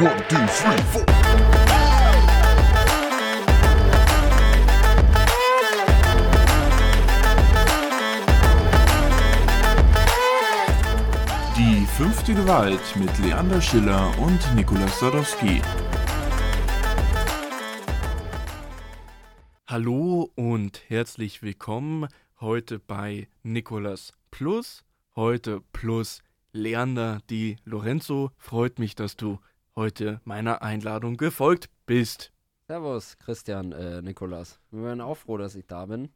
One, two, three, four. Die fünfte Gewalt mit Leander Schiller und Nikolaus Sadowski. Hallo und herzlich willkommen heute bei Nikolas Plus. Heute plus Leander Di Lorenzo. Freut mich, dass du heute meiner Einladung gefolgt bist. Servus, Christian, äh, Nikolas. Wir waren auch froh, dass ich da bin.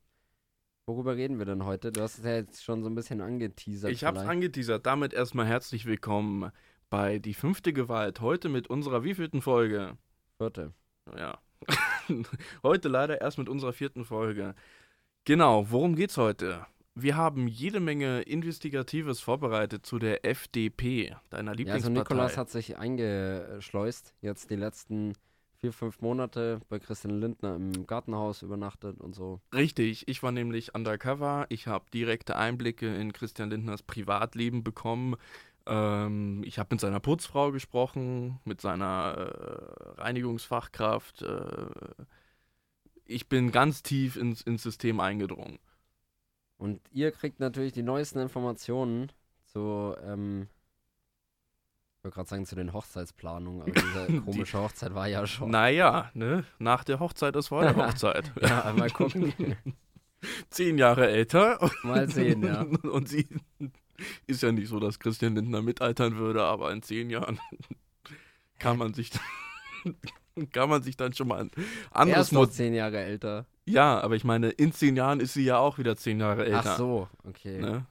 Worüber reden wir denn heute? Du hast es ja jetzt schon so ein bisschen angeteasert. Ich hab's vielleicht. angeteasert. Damit erstmal herzlich willkommen bei Die fünfte Gewalt. Heute mit unserer wievielten Folge? Vierte. Ja. heute leider erst mit unserer vierten Folge. Genau, worum geht's heute? Wir haben jede Menge Investigatives vorbereitet zu der FDP, deiner Ja, also Lieblingspartei. Nikolas hat sich eingeschleust, jetzt die letzten vier, fünf Monate bei Christian Lindner im Gartenhaus übernachtet und so. Richtig, ich war nämlich undercover. Ich habe direkte Einblicke in Christian Lindners Privatleben bekommen. Ähm, ich habe mit seiner Putzfrau gesprochen, mit seiner äh, Reinigungsfachkraft. Äh, ich bin ganz tief ins, ins System eingedrungen. Und ihr kriegt natürlich die neuesten Informationen zu, ähm, ich wollte gerade sagen, zu den Hochzeitsplanungen, aber diese komische Hochzeit war ja schon. Naja, ne? nach der Hochzeit ist vor der Hochzeit. Ja, mal gucken. Zehn Jahre älter. Mal sehen, ja. Und sie ist ja nicht so, dass Christian Lindner mitaltern würde, aber in zehn Jahren kann man sich kann man sich dann schon mal ein Er anderes ist noch zehn Jahre älter. Ja, aber ich meine, in zehn Jahren ist sie ja auch wieder zehn Jahre älter. Ach so, okay. Ne?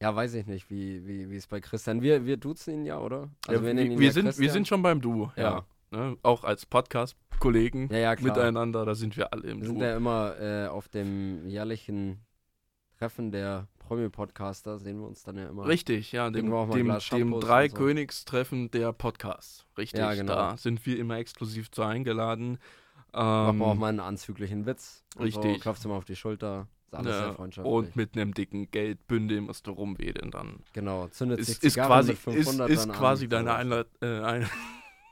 Ja, weiß ich nicht, wie, wie, wie es bei Christian. Wir, wir duzen ihn ja, oder? ja, nennen wir, ihn wir, ja sind, wir sind schon beim Du, ja. Ja. Ne? Auch als Podcast-Kollegen Ja, ja, miteinander, da sind wir alle im Wir sind Du. ja immer äh, auf dem jährlichen Treffen der Promi-Podcaster, sehen wir uns dann ja immer. Richtig, ja, dem, wir dem, dem Shampoos drei und so. Königstreffen der Podcasts. Richtig, Ja, genau. da sind wir immer exklusiv zu eingeladen. Machen Ähm, wir auch mal einen anzüglichen Witz. und So, richtig. klopfst du mal auf die Schulter. Ist alles ja, sehr freundschaftlich. und mit einem dicken Geldbündel musst du rumwedeln dann. genau, zündet sich Ist, ist Zigarren quasi, mit 500 ist, ist dann quasi an, deine. Einlad äh, ein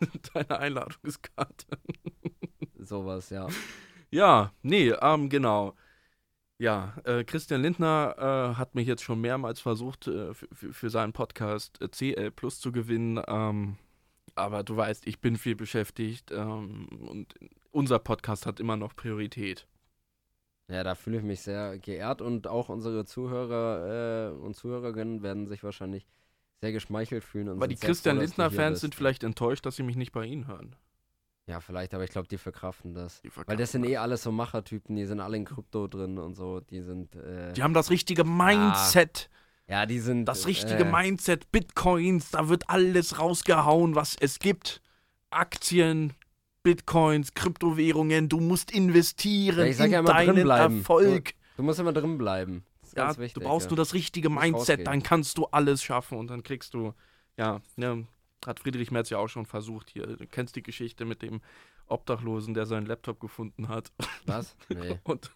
deine Einladungskarte. Sowas, ja. Ja, nee, ähm, genau. Ja, äh, Christian Lindner äh, hat mich jetzt schon mehrmals versucht, äh, für seinen Podcast äh, CL Plus zu gewinnen. Ähm, aber du weißt, ich bin viel beschäftigt ähm, und unser Podcast hat immer noch Priorität. Ja, da fühle ich mich sehr geehrt und auch unsere Zuhörer äh, und Zuhörerinnen werden sich wahrscheinlich sehr geschmeichelt fühlen. Und Aber die Christian Lindner-Fans sind vielleicht enttäuscht, dass sie mich nicht bei ihnen hören. Ja, vielleicht, aber ich glaube, die verkraften das. Die Weil das sind eh alles so Machertypen, die sind alle in Krypto drin und so. Die sind. Äh, Die haben das richtige Mindset. ja, die sind. Das richtige äh, Mindset, Bitcoins, da wird alles rausgehauen, was es gibt. Aktien, Bitcoins, Kryptowährungen, du musst investieren Ja, in ja deinen. Erfolg. Du musst immer drin bleiben. Ja, wichtig. du brauchst nur das richtige Mindset, dann kannst du alles schaffen und dann kriegst du, ja, ne, hat Friedrich Merz ja auch schon versucht hier. Du kennst die Geschichte mit dem Obdachlosen, der seinen Laptop gefunden hat. Was? Nee. Und,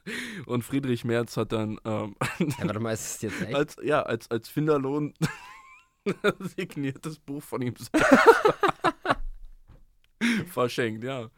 und Friedrich Merz hat dann ähm, Ja, warte mal, ist es jetzt echt? als, ja, als, als Finderlohn signiertes Buch von ihm selbst verschenkt, ja.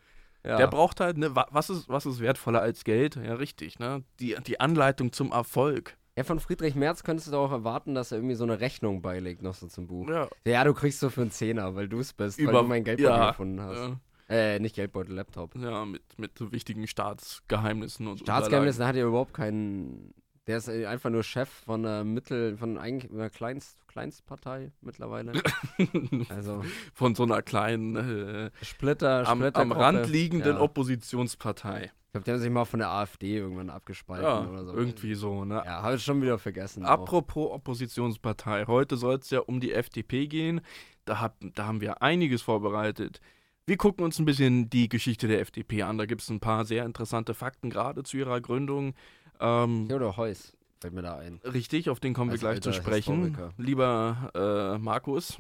Ja. Der braucht halt, ne, wa- was ist, was ist wertvoller als Geld? Ja, richtig, ne? Die, die Anleitung zum Erfolg. ja, von Friedrich Merz könntest du auch erwarten, dass er irgendwie so eine Rechnung beilegt, noch so zum Buch. Ja, Ja, du kriegst so für einen Zehner, weil du es bist, weil Über- du mein Geldbeutel ja, gefunden hast. ja, Äh, nicht Geldbeutel, Laptop. ja, mit, mit so wichtigen Staatsgeheimnissen und Staatsgeheimnis, da hat er überhaupt keinen. Der ist äh, einfach nur Chef von einer Mittel, von einer Kleinst, Kleinstpartei mittlerweile. Also Von so einer kleinen, äh, Splitter, am, Splitter. am Rand liegenden ja. Oppositionspartei. Ich glaube, die haben sich mal von der AfD irgendwann abgespalten Ja, oder so. irgendwie so, ne? Ja, habe ich schon wieder vergessen. auch. Apropos Oppositionspartei, heute soll es ja um die FDP gehen. Da, hab, da haben wir einiges vorbereitet. Wir gucken uns ein bisschen die Geschichte der FDP an. Da gibt es ein paar sehr interessante Fakten, gerade zu ihrer Gründung. Ähm, Theodor Heuss fällt mir da ein. richtig, auf den kommen wir Als gleich zu sprechen. Historiker. Lieber äh, Markus.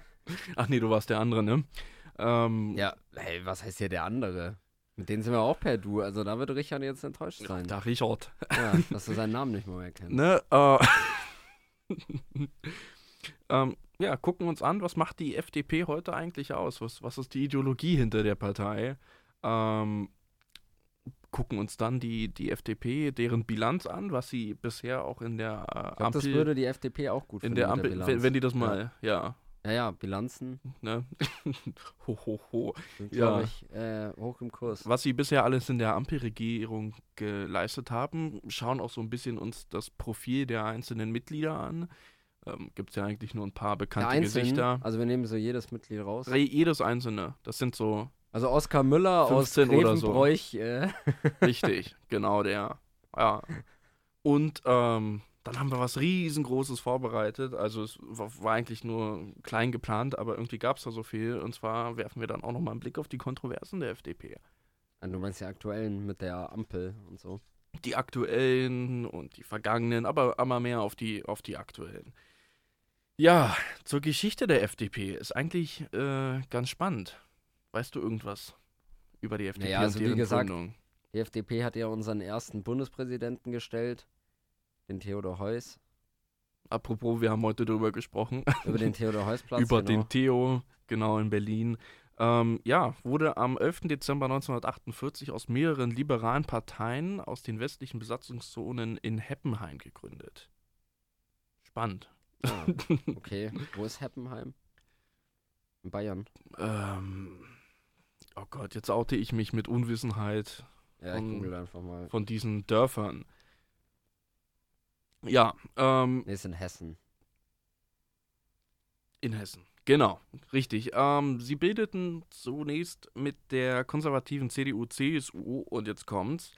Ach nee, du warst der andere, ne? Ähm, Ja, hey, was heißt hier der andere? Mit denen sind wir auch per Du. Also da wird Richard jetzt enttäuscht sein. Da Richard. Ja, dass du seinen Namen nicht mehr erkennst. Ne? Äh, Ähm, ja, gucken uns an, was macht die FDP heute eigentlich aus? Was, was ist die Ideologie hinter der Partei? Ähm, gucken uns dann die, die FDP, deren Bilanz an, was sie bisher auch in der äh, Ich glaub, das würde die FDP auch gut in finden der mit Ampel, Bilanz. wenn, wenn die das mal, ja, Ja, ja, Bilanzen ne? ho, ho, ho. sind, Ja. glaube ich, äh, hoch im Kurs. Was sie bisher alles in der Ampelregierung geleistet haben, schauen auch so ein bisschen uns das Profil der einzelnen Mitglieder an. Ähm, Gibt es ja eigentlich nur ein paar Der bekannte Gesichter. also wir nehmen so jedes Mitglied raus. Jedes einzelne. Das sind so Also Oskar Müller aus 15 oder so. Äh, Richtig, genau der. Ja. Und ähm, dann haben wir was riesengroßes vorbereitet. Also es war, war eigentlich nur klein geplant, aber irgendwie gab es da so viel. Und zwar werfen wir dann auch nochmal einen Blick auf die Kontroversen der FDP. Ah, du meinst die aktuellen mit der Ampel und so. Die aktuellen und die vergangenen, aber immer mehr auf die, auf die aktuellen. Ja, zur Geschichte der FDP ist eigentlich äh, ganz spannend. Weißt du irgendwas über die FDP Naja, also und wie deren gesagt, Gründung? Die FDP hat ja unseren ersten Bundespräsidenten gestellt, den Theodor Heuss. Apropos, wir haben heute darüber gesprochen. Über den Theodor Heuss-Platz. über genau. den Theo, genau in Berlin. Ähm, ja, wurde am 11. Dezember 1948 aus mehreren liberalen Parteien aus den westlichen Besatzungszonen in Heppenheim gegründet. Spannend. Ah, okay, wo ist Heppenheim? In Bayern. Ähm, oh Gott, jetzt oute ich mich mit Unwissenheit Ja, Von- von diesen Dörfern. Ja, ähm, Nee, ist in Hessen. In Hessen. Genau, richtig. Ähm, sie bildeten zunächst mit der konservativen CDU, CSU und jetzt kommt's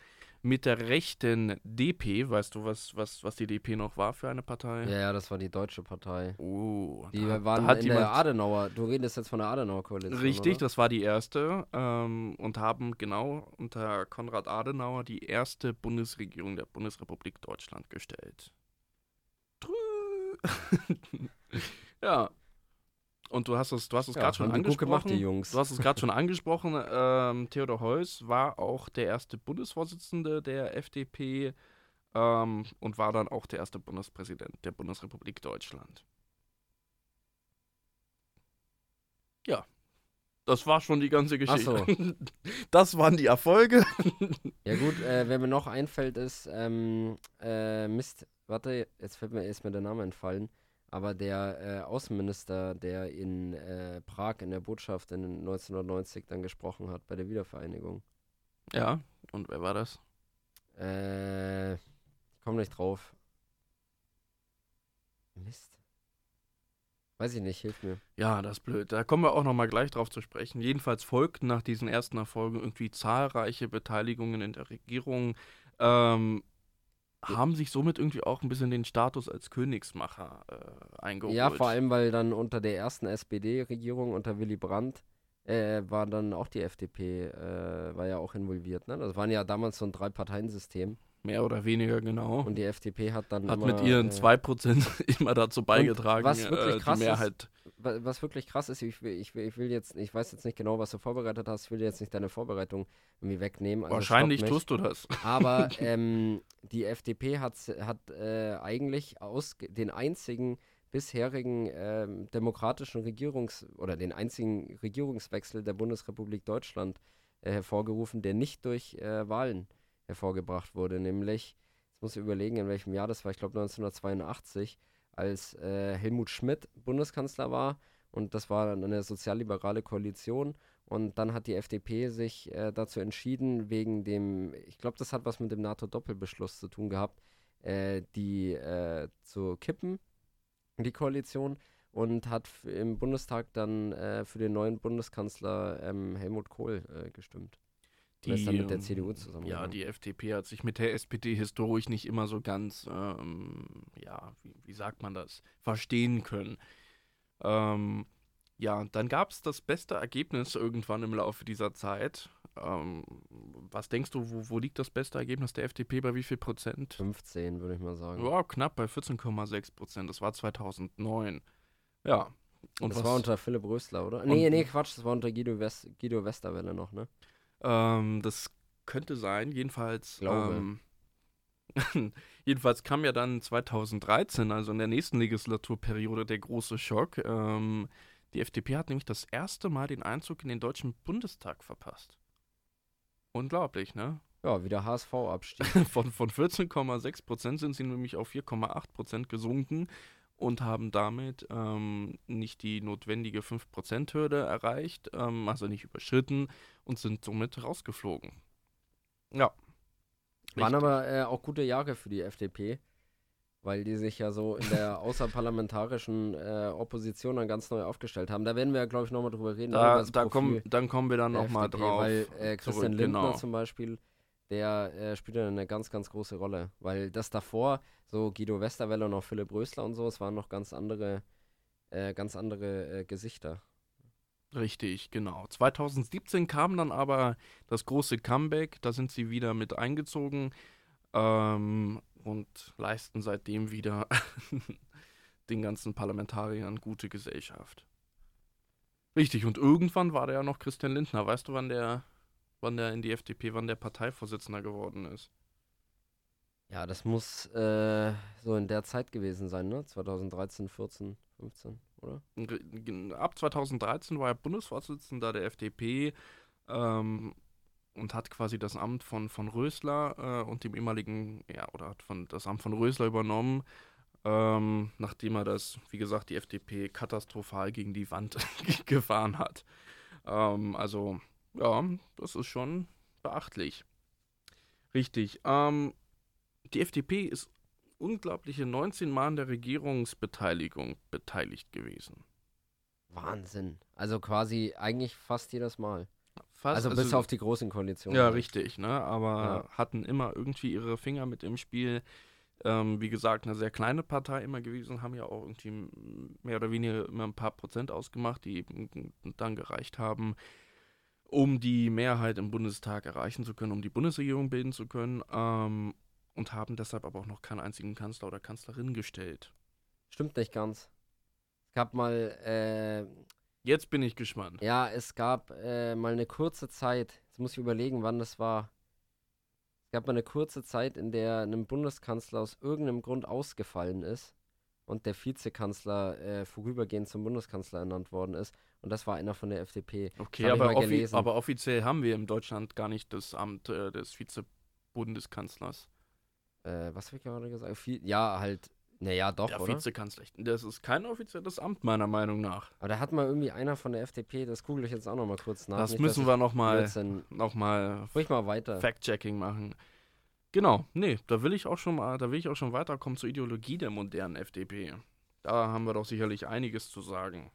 mit der rechten DP. Weißt du, was, was, was die DP noch war für eine Partei? Ja, ja, das war die Deutsche Partei. Oh, Die da, waren da hat in jemand, der Adenauer. Du redest jetzt von der Adenauer-Koalition. Richtig, oder? das war die erste ähm, und haben genau unter Konrad Adenauer die erste Bundesregierung der Bundesrepublik Deutschland gestellt. Ja. Und du hast es, du hast es Ja, gerade schon angesprochen. gemacht. Du hast es gerade schon angesprochen. Ähm, Theodor Heuss war auch der erste Bundesvorsitzende der FDP ähm, und war dann auch der erste Bundespräsident der Bundesrepublik Deutschland. Ja, das war schon die ganze Geschichte. so. Das waren die Erfolge. Ja gut, äh, wer mir noch einfällt ist, ähm, äh, Mist, warte, jetzt fällt mir erst mir der Name entfallen, aber der äh, Außenminister, der in äh, Prag in der Botschaft in 1990 dann gesprochen hat bei der Wiedervereinigung. Ja, und wer war das? Äh, ich komme nicht drauf. Mist. Weiß ich nicht, hilf mir. Ja, das ist blöd. Da kommen wir auch nochmal gleich drauf zu sprechen. Jedenfalls folgten nach diesen ersten Erfolgen irgendwie zahlreiche Beteiligungen in der Regierung, ähm, haben sich somit irgendwie auch ein bisschen den Status als Königsmacher äh, eingeholt. Ja, vor allem, weil dann unter der ersten SPD-Regierung, unter Willy Brandt, äh, war dann auch die FDP, äh, war ja auch involviert. Ne? Das waren ja damals so ein Drei-Parteien-System. Mehr oder weniger, genau. Und die FDP hat dann Hat immer, mit ihren äh, 2% immer dazu beigetragen, was wirklich äh, krass die ist, Mehrheit. wa- was wirklich krass ist, ich will, ich, will, ich will jetzt, ich weiß jetzt nicht genau, was du vorbereitet hast, ich will jetzt nicht deine Vorbereitung irgendwie wegnehmen. Also Wahrscheinlich tust du das. Aber ähm, die FDP hat, hat äh, eigentlich aus den einzigen bisherigen ähm, demokratischen Regierungs- oder den einzigen Regierungswechsel der Bundesrepublik Deutschland äh, hervorgerufen, der nicht durch äh, Wahlen hervorgebracht wurde. Nämlich, jetzt muss ich überlegen, in welchem Jahr das war, ich glaube 1982, als äh, Helmut Schmidt Bundeskanzler war. Und das war dann eine sozialliberale Koalition. Und dann hat die FDP sich äh, dazu entschieden, wegen dem, ich glaube, das hat was mit dem NATO-Doppelbeschluss zu tun gehabt, äh, die äh, zu kippen, die Koalition, und hat im Bundestag dann äh, für den neuen Bundeskanzler ähm, Helmut Kohl äh, gestimmt. Und ist dann mit der ähm, CDU Ja, zusammengegangen. die FDP hat sich mit der SPD historisch nicht immer so ganz, ähm, ja, wie, wie sagt man das, verstehen können. Ähm, ja, dann gab es das beste Ergebnis irgendwann im Laufe dieser Zeit. Ähm, was denkst du, wo, wo liegt das beste Ergebnis der FDP bei wie viel Prozent? 15, würde ich mal sagen. Ja, knapp bei 14,6 Prozent. Das war 2009. Ja. Und das was, war unter Philipp Rösler, oder? Nee, nee, Quatsch, das war unter Guido, West, Guido Westerwelle noch, ne? Ähm, das könnte sein, jedenfalls. Glaube. Ähm, Jedenfalls kam ja dann 2013, also in der nächsten Legislaturperiode, der große Schock. Ähm, die FDP hat nämlich das erste Mal den Einzug in den Deutschen Bundestag verpasst. Unglaublich, ne? Ja, wieder HSV-Abstieg. Von, von 14,6 Prozent sind sie nämlich auf 4,8 Prozent gesunken und haben damit ähm, nicht die notwendige 5%-Hürde erreicht, ähm, also nicht überschritten und sind somit rausgeflogen. Ja. Waren Richtig. aber äh, auch gute Jahre für die FDP, weil die sich ja so in der außerparlamentarischen äh, Opposition dann ganz neu aufgestellt haben. Da werden wir, glaube ich, nochmal drüber reden. Da, da kommen, dann kommen wir dann nochmal drauf. Weil äh, Christian zurück, Lindner genau. zum Beispiel, der äh, spielt ja eine ganz, ganz große Rolle. Weil das davor, so Guido Westerwelle und auch Philipp Rösler und so, es waren noch ganz andere, äh, ganz andere äh, Gesichter. Richtig, genau. 2017 kam dann aber das große Comeback, da sind sie wieder mit eingezogen ähm, und leisten seitdem wieder den ganzen Parlamentariern gute Gesellschaft. Richtig, und irgendwann war da ja noch Christian Lindner. Weißt du, wann der, wann der in die FDP, wann der Parteivorsitzender geworden ist? Ja, das muss äh, so in der Zeit gewesen sein, ne? 2013, 14, 15, oder? Ab 2013 war er Bundesvorsitzender der FDP ähm, und hat quasi das Amt von, von Rösler äh, und dem ehemaligen, ja, oder hat von, das Amt von Rösler übernommen, ähm, nachdem er das, wie gesagt, die FDP katastrophal gegen die Wand gefahren hat. Ähm, also, ja, das ist schon beachtlich. Richtig. Ähm, die FDP ist unglaubliche 19 Mal an der Regierungsbeteiligung beteiligt gewesen. Wahnsinn. Also quasi eigentlich fast jedes Mal. Fast, also bis auf die großen Koalitionen. Ja, richtig, ne? Aber Ja. hatten immer irgendwie ihre Finger mit im Spiel. Ähm, wie gesagt, eine sehr kleine Partei immer gewesen, haben ja auch irgendwie mehr oder weniger immer ein paar Prozent ausgemacht, die eben dann gereicht haben, um die Mehrheit im Bundestag erreichen zu können, um die Bundesregierung bilden zu können. Ähm, und haben deshalb aber auch noch keinen einzigen Kanzler oder Kanzlerin gestellt. Stimmt nicht ganz. Es gab mal, äh, Jetzt bin ich gespannt. ja, es gab äh, mal eine kurze Zeit, jetzt muss ich überlegen, wann das war. Es gab mal eine kurze Zeit, in der einem Bundeskanzler aus irgendeinem Grund ausgefallen ist und der Vizekanzler äh, vorübergehend zum Bundeskanzler ernannt worden ist. Und das war einer von der FDP. Okay, aber, offi aber offiziell haben wir in Deutschland gar nicht das Amt äh, des Vize-Bundeskanzlers. Äh, was habe ich gerade gesagt? Vi ja, halt, naja, doch, Der oder? Vizekanzler. Das ist kein offizielles Amt, meiner Meinung nach. Aber da hat mal irgendwie einer von der FDP, das google ich jetzt auch noch mal kurz nach. das nicht, müssen wir nochmal noch mal Ruhig mal weiter. Fact-Checking machen. Genau, nee, da will ich auch schon mal, da will ich auch schon weiterkommen zur Ideologie der modernen FDP. Da haben wir doch sicherlich einiges zu sagen.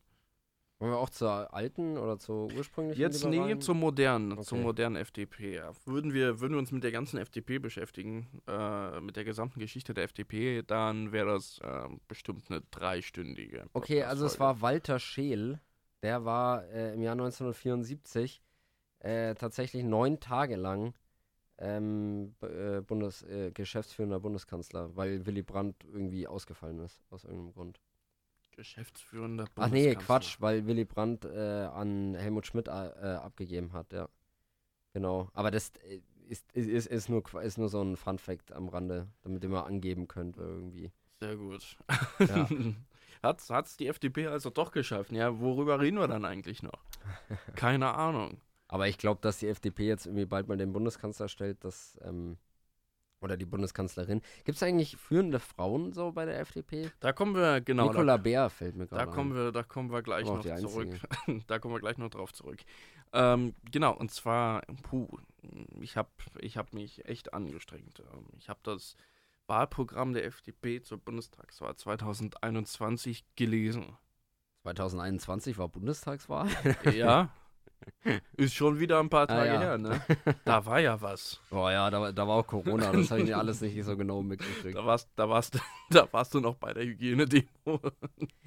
Wollen wir auch zur alten oder zur ursprünglichen? Jetzt nee, zur modernen, zur Okay. modernen FDP. Ja. Würden wir, würden wir uns mit der ganzen FDP beschäftigen, äh, mit der gesamten Geschichte der FDP, dann wäre das äh, bestimmt eine dreistündige. Okay, also es war Walter Scheel, der war äh, im Jahr 1974 äh, tatsächlich neun Tage lang ähm, äh, Bundes, äh, geschäftsführender Bundeskanzler, weil Willy Brandt irgendwie ausgefallen ist, aus irgendeinem Grund. Geschäftsführender Ach nee. Quatsch, weil Willy Brandt äh, an Helmut Schmidt äh, abgegeben hat, ja. Genau. Aber das äh, ist, ist, ist, ist, nur, ist nur so ein Fun-Fact am Rande, damit ihr mal angeben könnt irgendwie. Sehr gut. Ja. hat's, hat's die FDP also doch geschafft? Ja, worüber reden wir dann eigentlich noch? Keine Ahnung. Aber ich glaube, dass die FDP jetzt irgendwie bald mal den Bundeskanzler stellt, das, ähm, oder die Bundeskanzlerin. Gibt es eigentlich führende Frauen so bei der FDP? Da kommen wir, genau. Nicola Bär fällt mir Da, gerade da, kommen ein. wir, da kommen wir gleich noch zurück. da kommen wir gleich noch drauf zurück. Ähm, genau, und zwar, puh, ich habe ich hab mich echt angestrengt. Ähm, Ich habe das Wahlprogramm der FDP zur Bundestagswahl 2021 gelesen. 2021 war Bundestagswahl. Ja, ist schon wieder ein paar Ah, Tage ja. her, ne? Da war ja was. Boah ja, da, war- da war auch Corona, das habe ich alles nicht so genau mitgekriegt. Da warst, da warst, da warst du noch bei der Hygienedemo.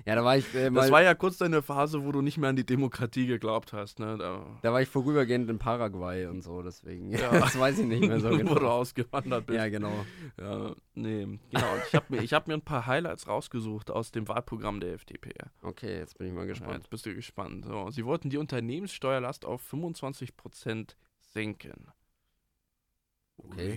Ja, da war ich äh, Das war ja kurz deine Phase, wo du nicht mehr an die Demokratie geglaubt hast, ne? Da, da war ich vorübergehend in Paraguay und so, deswegen. Ja. das weiß ich nicht mehr so wo du genau. ausgewandert bist. Ja, genau. Ja, nee, genau. Ich habe mir, ich hab mir ein paar Highlights rausgesucht aus dem Wahlprogramm der FDP. Okay, jetzt bin ich mal Ja, gespannt. jetzt bist du gespannt. So, sie wollten die Unternehmenssteuerlast auf 25% senken. Okay.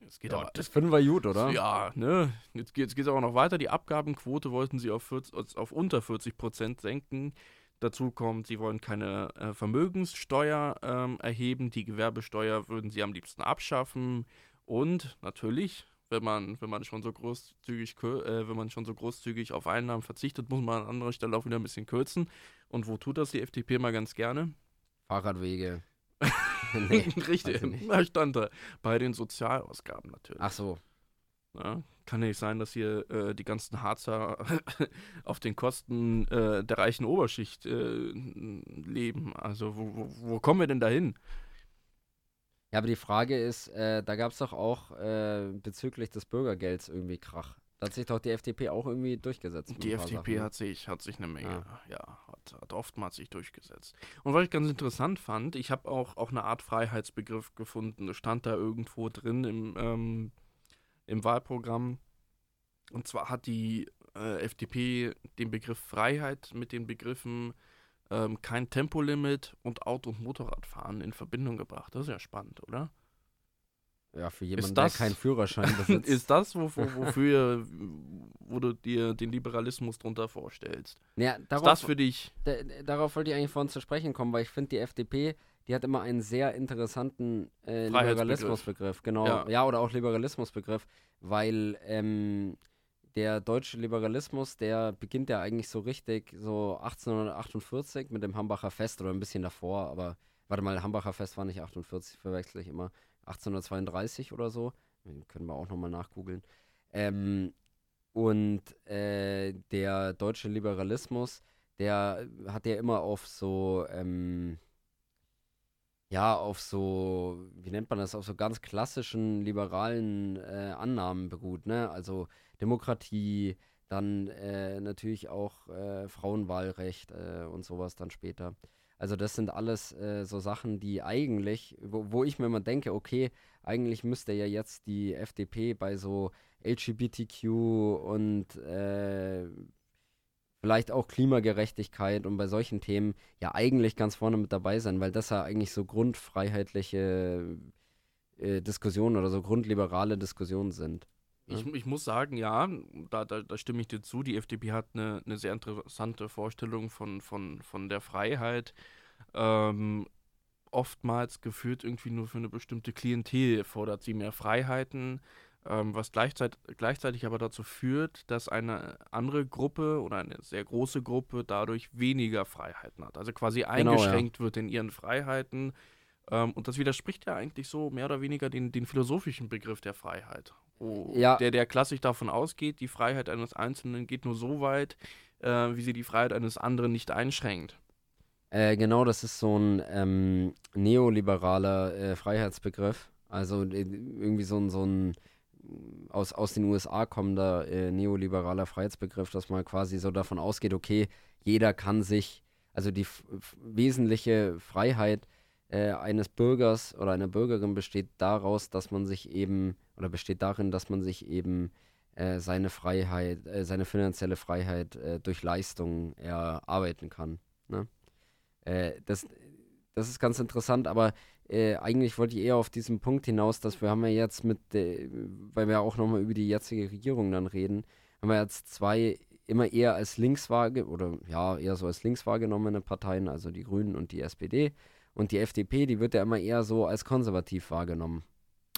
Ui, es geht Ja, aber, das finden wir gut, oder? Ja, ne? Jetzt geht es auch noch weiter. Die Abgabenquote wollten sie auf, 40, auf unter 40 Prozent senken. Dazu kommt, sie wollen keine äh, Vermögenssteuer ähm, erheben. Die Gewerbesteuer würden sie am liebsten abschaffen. Und natürlich, wenn man, wenn man schon so großzügig, äh, wenn man schon so großzügig auf Einnahmen verzichtet, muss man an anderer Stelle auch wieder ein bisschen kürzen. Und wo tut das die FDP mal ganz gerne? Fahrradwege. nee. Richtig, da stand da. Bei den Sozialausgaben natürlich. Ach so. Ja, kann nicht sein, dass hier äh, die ganzen Harzer auf den Kosten äh, der reichen Oberschicht äh, leben. Also wo, wo, wo kommen wir denn dahin? Ja, aber die Frage ist, äh, da gab es doch auch äh, bezüglich des Bürgergelds irgendwie Krach. Da hat sich doch die FDP auch irgendwie durchgesetzt. Die FDP Sachen. hat sich, hat sich eine Menge, Ja. ja, hat, hat oftmals sich durchgesetzt. Und was ich ganz interessant fand, ich habe auch, auch eine Art Freiheitsbegriff gefunden. Das stand da irgendwo drin im, ähm, im Wahlprogramm. Und zwar hat die äh, FDP den Begriff Freiheit mit den Begriffen ähm, kein Tempolimit und Auto- und Motorradfahren in Verbindung gebracht. Das ist ja spannend, oder? Ja, für jemanden, das- der keinen Führerschein besitzt. ist das, wo, wo, wofür wo du dir den Liberalismus drunter vorstellst? ja, Ist darauf, das für dich? da, darauf wollte ich eigentlich vorhin zu sprechen kommen, weil ich finde, die FDP, die hat immer einen sehr interessanten äh. Liberalismusbegriff. Genau. Ja. Ja. oder auch Liberalismusbegriff, weil ähm, der deutsche Liberalismus, der beginnt ja eigentlich so richtig so 1848 mit dem Hambacher Fest oder ein bisschen davor, aber warte mal, Hambacher Fest war nicht 48, verwechsel ich immer. 1832 oder so. Können wir auch nochmal nachgoogeln. Ähm, und äh, der deutsche Liberalismus, der hat ja immer auf so, ähm, ja, auf so, wie nennt man das, auf so ganz klassischen liberalen äh, Annahmen beruht, ne? Also Demokratie, dann äh, natürlich auch äh, Frauenwahlrecht äh, und sowas dann später. Also das sind alles äh, so Sachen, die eigentlich, wo, wo ich mir immer denke, okay, eigentlich müsste ja jetzt die FDP bei so LGBTQ und äh, vielleicht auch Klimagerechtigkeit und bei solchen Themen ja eigentlich ganz vorne mit dabei sein, weil das ja eigentlich so grundfreiheitliche äh, Diskussionen oder so grundliberale Diskussionen sind. Ich, ich muss sagen, ja, da, da, da stimme ich dir zu. Die FDP hat eine, eine sehr interessante Vorstellung von, von, von der Freiheit. Ähm, oftmals geführt irgendwie nur für eine bestimmte Klientel fordert sie mehr Freiheiten, ähm, was gleichzeitig, gleichzeitig aber dazu führt, dass eine andere Gruppe oder eine sehr große Gruppe dadurch weniger Freiheiten hat. Also quasi Genau, ja. eingeschränkt wird in ihren Freiheiten. Ähm, und das widerspricht ja eigentlich so mehr oder weniger den, den philosophischen Begriff der Freiheit. Wo Ja. Der, der klassisch davon ausgeht, die Freiheit eines Einzelnen geht nur so weit, äh, wie sie die Freiheit eines anderen nicht einschränkt. Äh, genau, das ist so ein ähm, neoliberaler äh, Freiheitsbegriff. Also äh, irgendwie so ein, so ein aus, aus den USA kommender äh, neoliberaler Freiheitsbegriff, dass man quasi so davon ausgeht, okay, jeder kann sich, also die wesentliche Freiheit eines Bürgers oder einer Bürgerin besteht daraus, dass man sich eben, oder besteht darin, dass man sich eben seine Freiheit, seine finanzielle Freiheit durch Leistungen erarbeiten kann. Ne? Äh, das, das ist ganz interessant, aber äh, eigentlich wollte ich eher auf diesen Punkt hinaus, dass wir haben ja jetzt mit, der- weil wir auch nochmal über die jetzige Regierung dann reden, haben wir jetzt zwei immer eher als links oder ja, eher so als links wahrgenommene Parteien, also die Grünen und die SPD. Und die FDP, die wird ja immer eher so als konservativ wahrgenommen.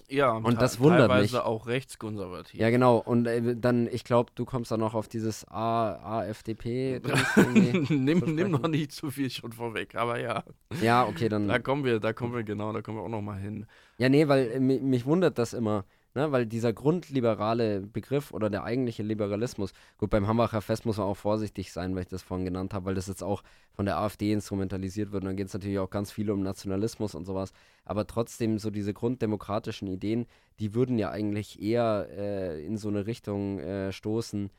Ja, Und das wundert teilweise mich. auch rechtskonservativ. Ja, genau. Und äh, dann, ich glaube, du kommst dann noch auf dieses A, AFDP. nimm, nimm noch nicht zu viel schon vorweg, aber ja, ja, okay, dann. da kommen wir, da kommen wir genau, da kommen wir auch noch mal hin. Ja, nee, weil äh, mi- mich wundert das immer, ne? weil dieser grundliberale Begriff oder der eigentliche Liberalismus, gut, beim Hambacher Fest muss man auch vorsichtig sein, weil ich das vorhin genannt habe, weil das jetzt auch von der AfD instrumentalisiert wird und dann geht es natürlich auch ganz viel um Nationalismus und sowas, aber trotzdem so diese grunddemokratischen Ideen, die würden ja eigentlich eher äh, in so eine Richtung äh, stoßen,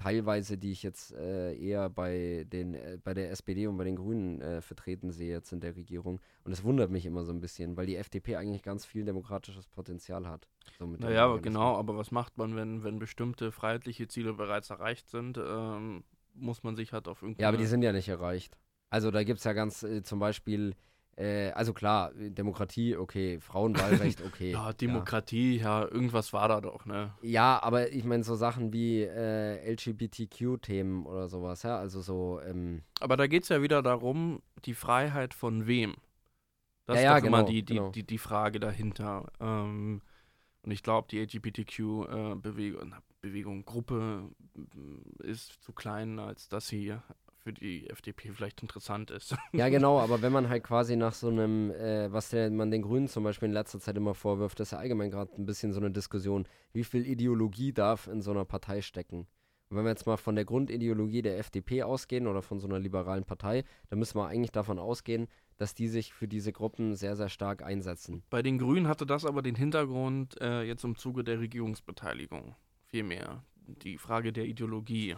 teilweise, die ich jetzt äh, eher bei, den, äh, bei der SPD und bei den Grünen äh, vertreten sehe jetzt in der Regierung. Und es wundert mich immer so ein bisschen, weil die FDP eigentlich ganz viel demokratisches Potenzial hat. So Naja, aber genau, aber was macht man, wenn, wenn bestimmte freiheitliche Ziele bereits erreicht sind? Ähm, muss man sich halt auf irgendeine... Ja, aber die sind ja nicht erreicht. Also da gibt es ja ganz äh, zum Beispiel äh, also klar, Demokratie, okay, Frauenwahlrecht, okay. ja, Demokratie, ja. ja. irgendwas war da doch, ne? Ja, aber ich meine so Sachen wie äh, LGBTQ-Themen oder sowas, ja, also so. Ähm, aber da geht es ja wieder darum, die Freiheit von wem? Das ja, ist ja, doch genau, immer die, die, genau. die, die Frage dahinter. Ähm, und ich glaube, die LGBTQ-Bewegung, äh, Bewegung, Gruppe ist zu klein, als dass sie für die FDP vielleicht interessant ist. Ja, genau, aber wenn man halt quasi nach so einem, äh, was der, man den Grünen zum Beispiel in letzter Zeit immer vorwirft, das ist ja allgemein gerade ein bisschen so eine Diskussion, wie viel Ideologie darf in so einer Partei stecken. Und wenn wir jetzt mal von der Grundideologie der FDP ausgehen oder von so einer liberalen Partei, dann müssen wir eigentlich davon ausgehen, dass die sich für diese Gruppen sehr, sehr stark einsetzen. Bei den Grünen hatte das aber den Hintergrund äh, jetzt im Zuge der Regierungsbeteiligung. Vielmehr die Frage der Ideologie.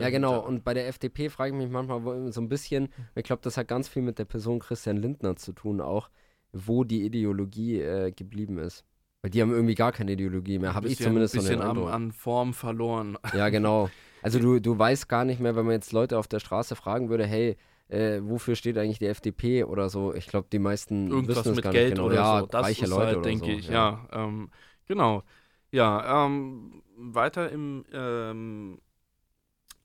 Ja, genau. Und bei der FDP frage ich mich manchmal so ein bisschen, ich glaube, das hat ganz viel mit der Person Christian Lindner zu tun, auch, wo die Ideologie äh, geblieben ist. Weil die haben irgendwie gar keine Ideologie mehr, habe ich zumindest so den an, Eindruck. an Form verloren. Ja, genau. Also du, du weißt gar nicht mehr, wenn man jetzt Leute auf der Straße fragen würde, hey, äh, wofür steht eigentlich die FDP oder so? Ich glaube, die meisten Irgendwas wissen es mit gar Geld nicht genau. oder ja, so. Das reiche Leute halt, oder denke so. ich. Ja, ähm, genau. Ja, ähm, weiter im, ähm,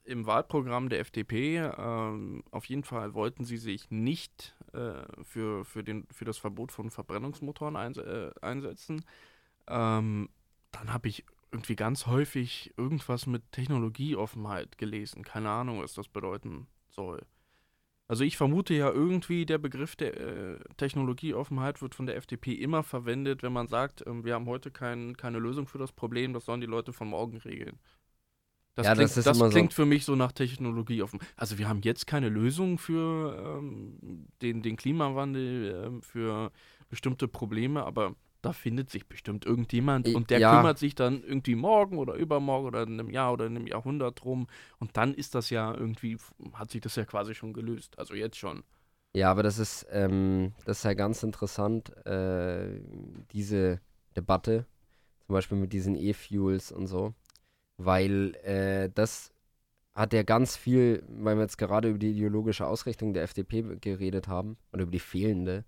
im Wahlprogramm der FDP. Ähm, auf jeden Fall wollten sie sich nicht äh, für, für, den, für das Verbot von Verbrennungsmotoren eins, äh, einsetzen. Ähm, dann habe ich irgendwie ganz häufig irgendwas mit Technologieoffenheit gelesen. Keine Ahnung, was das bedeuten soll. Also ich vermute ja irgendwie, der Begriff der äh, Technologieoffenheit wird von der FDP immer verwendet, wenn man sagt, ähm, wir haben heute kein, keine Lösung für das Problem, das sollen die Leute von morgen regeln. Das Ja, das klingt, das immer so- klingt für mich so nach Technologie offen. Also wir haben jetzt keine Lösung für ähm, den, den Klimawandel, ähm, für bestimmte Probleme, aber da findet sich bestimmt irgendjemand und der ja. kümmert sich dann irgendwie morgen oder übermorgen oder in einem Jahr oder in einem Jahrhundert drum und dann ist das ja irgendwie, hat sich das ja quasi schon gelöst. Also jetzt schon. Ja, aber das ist, ähm, das ist ja ganz interessant, äh, diese Debatte, zum Beispiel mit diesen E-Fuels und so, weil äh, das hat ja ganz viel, weil wir jetzt gerade über die ideologische Ausrichtung der FDP geredet haben oder über die fehlende,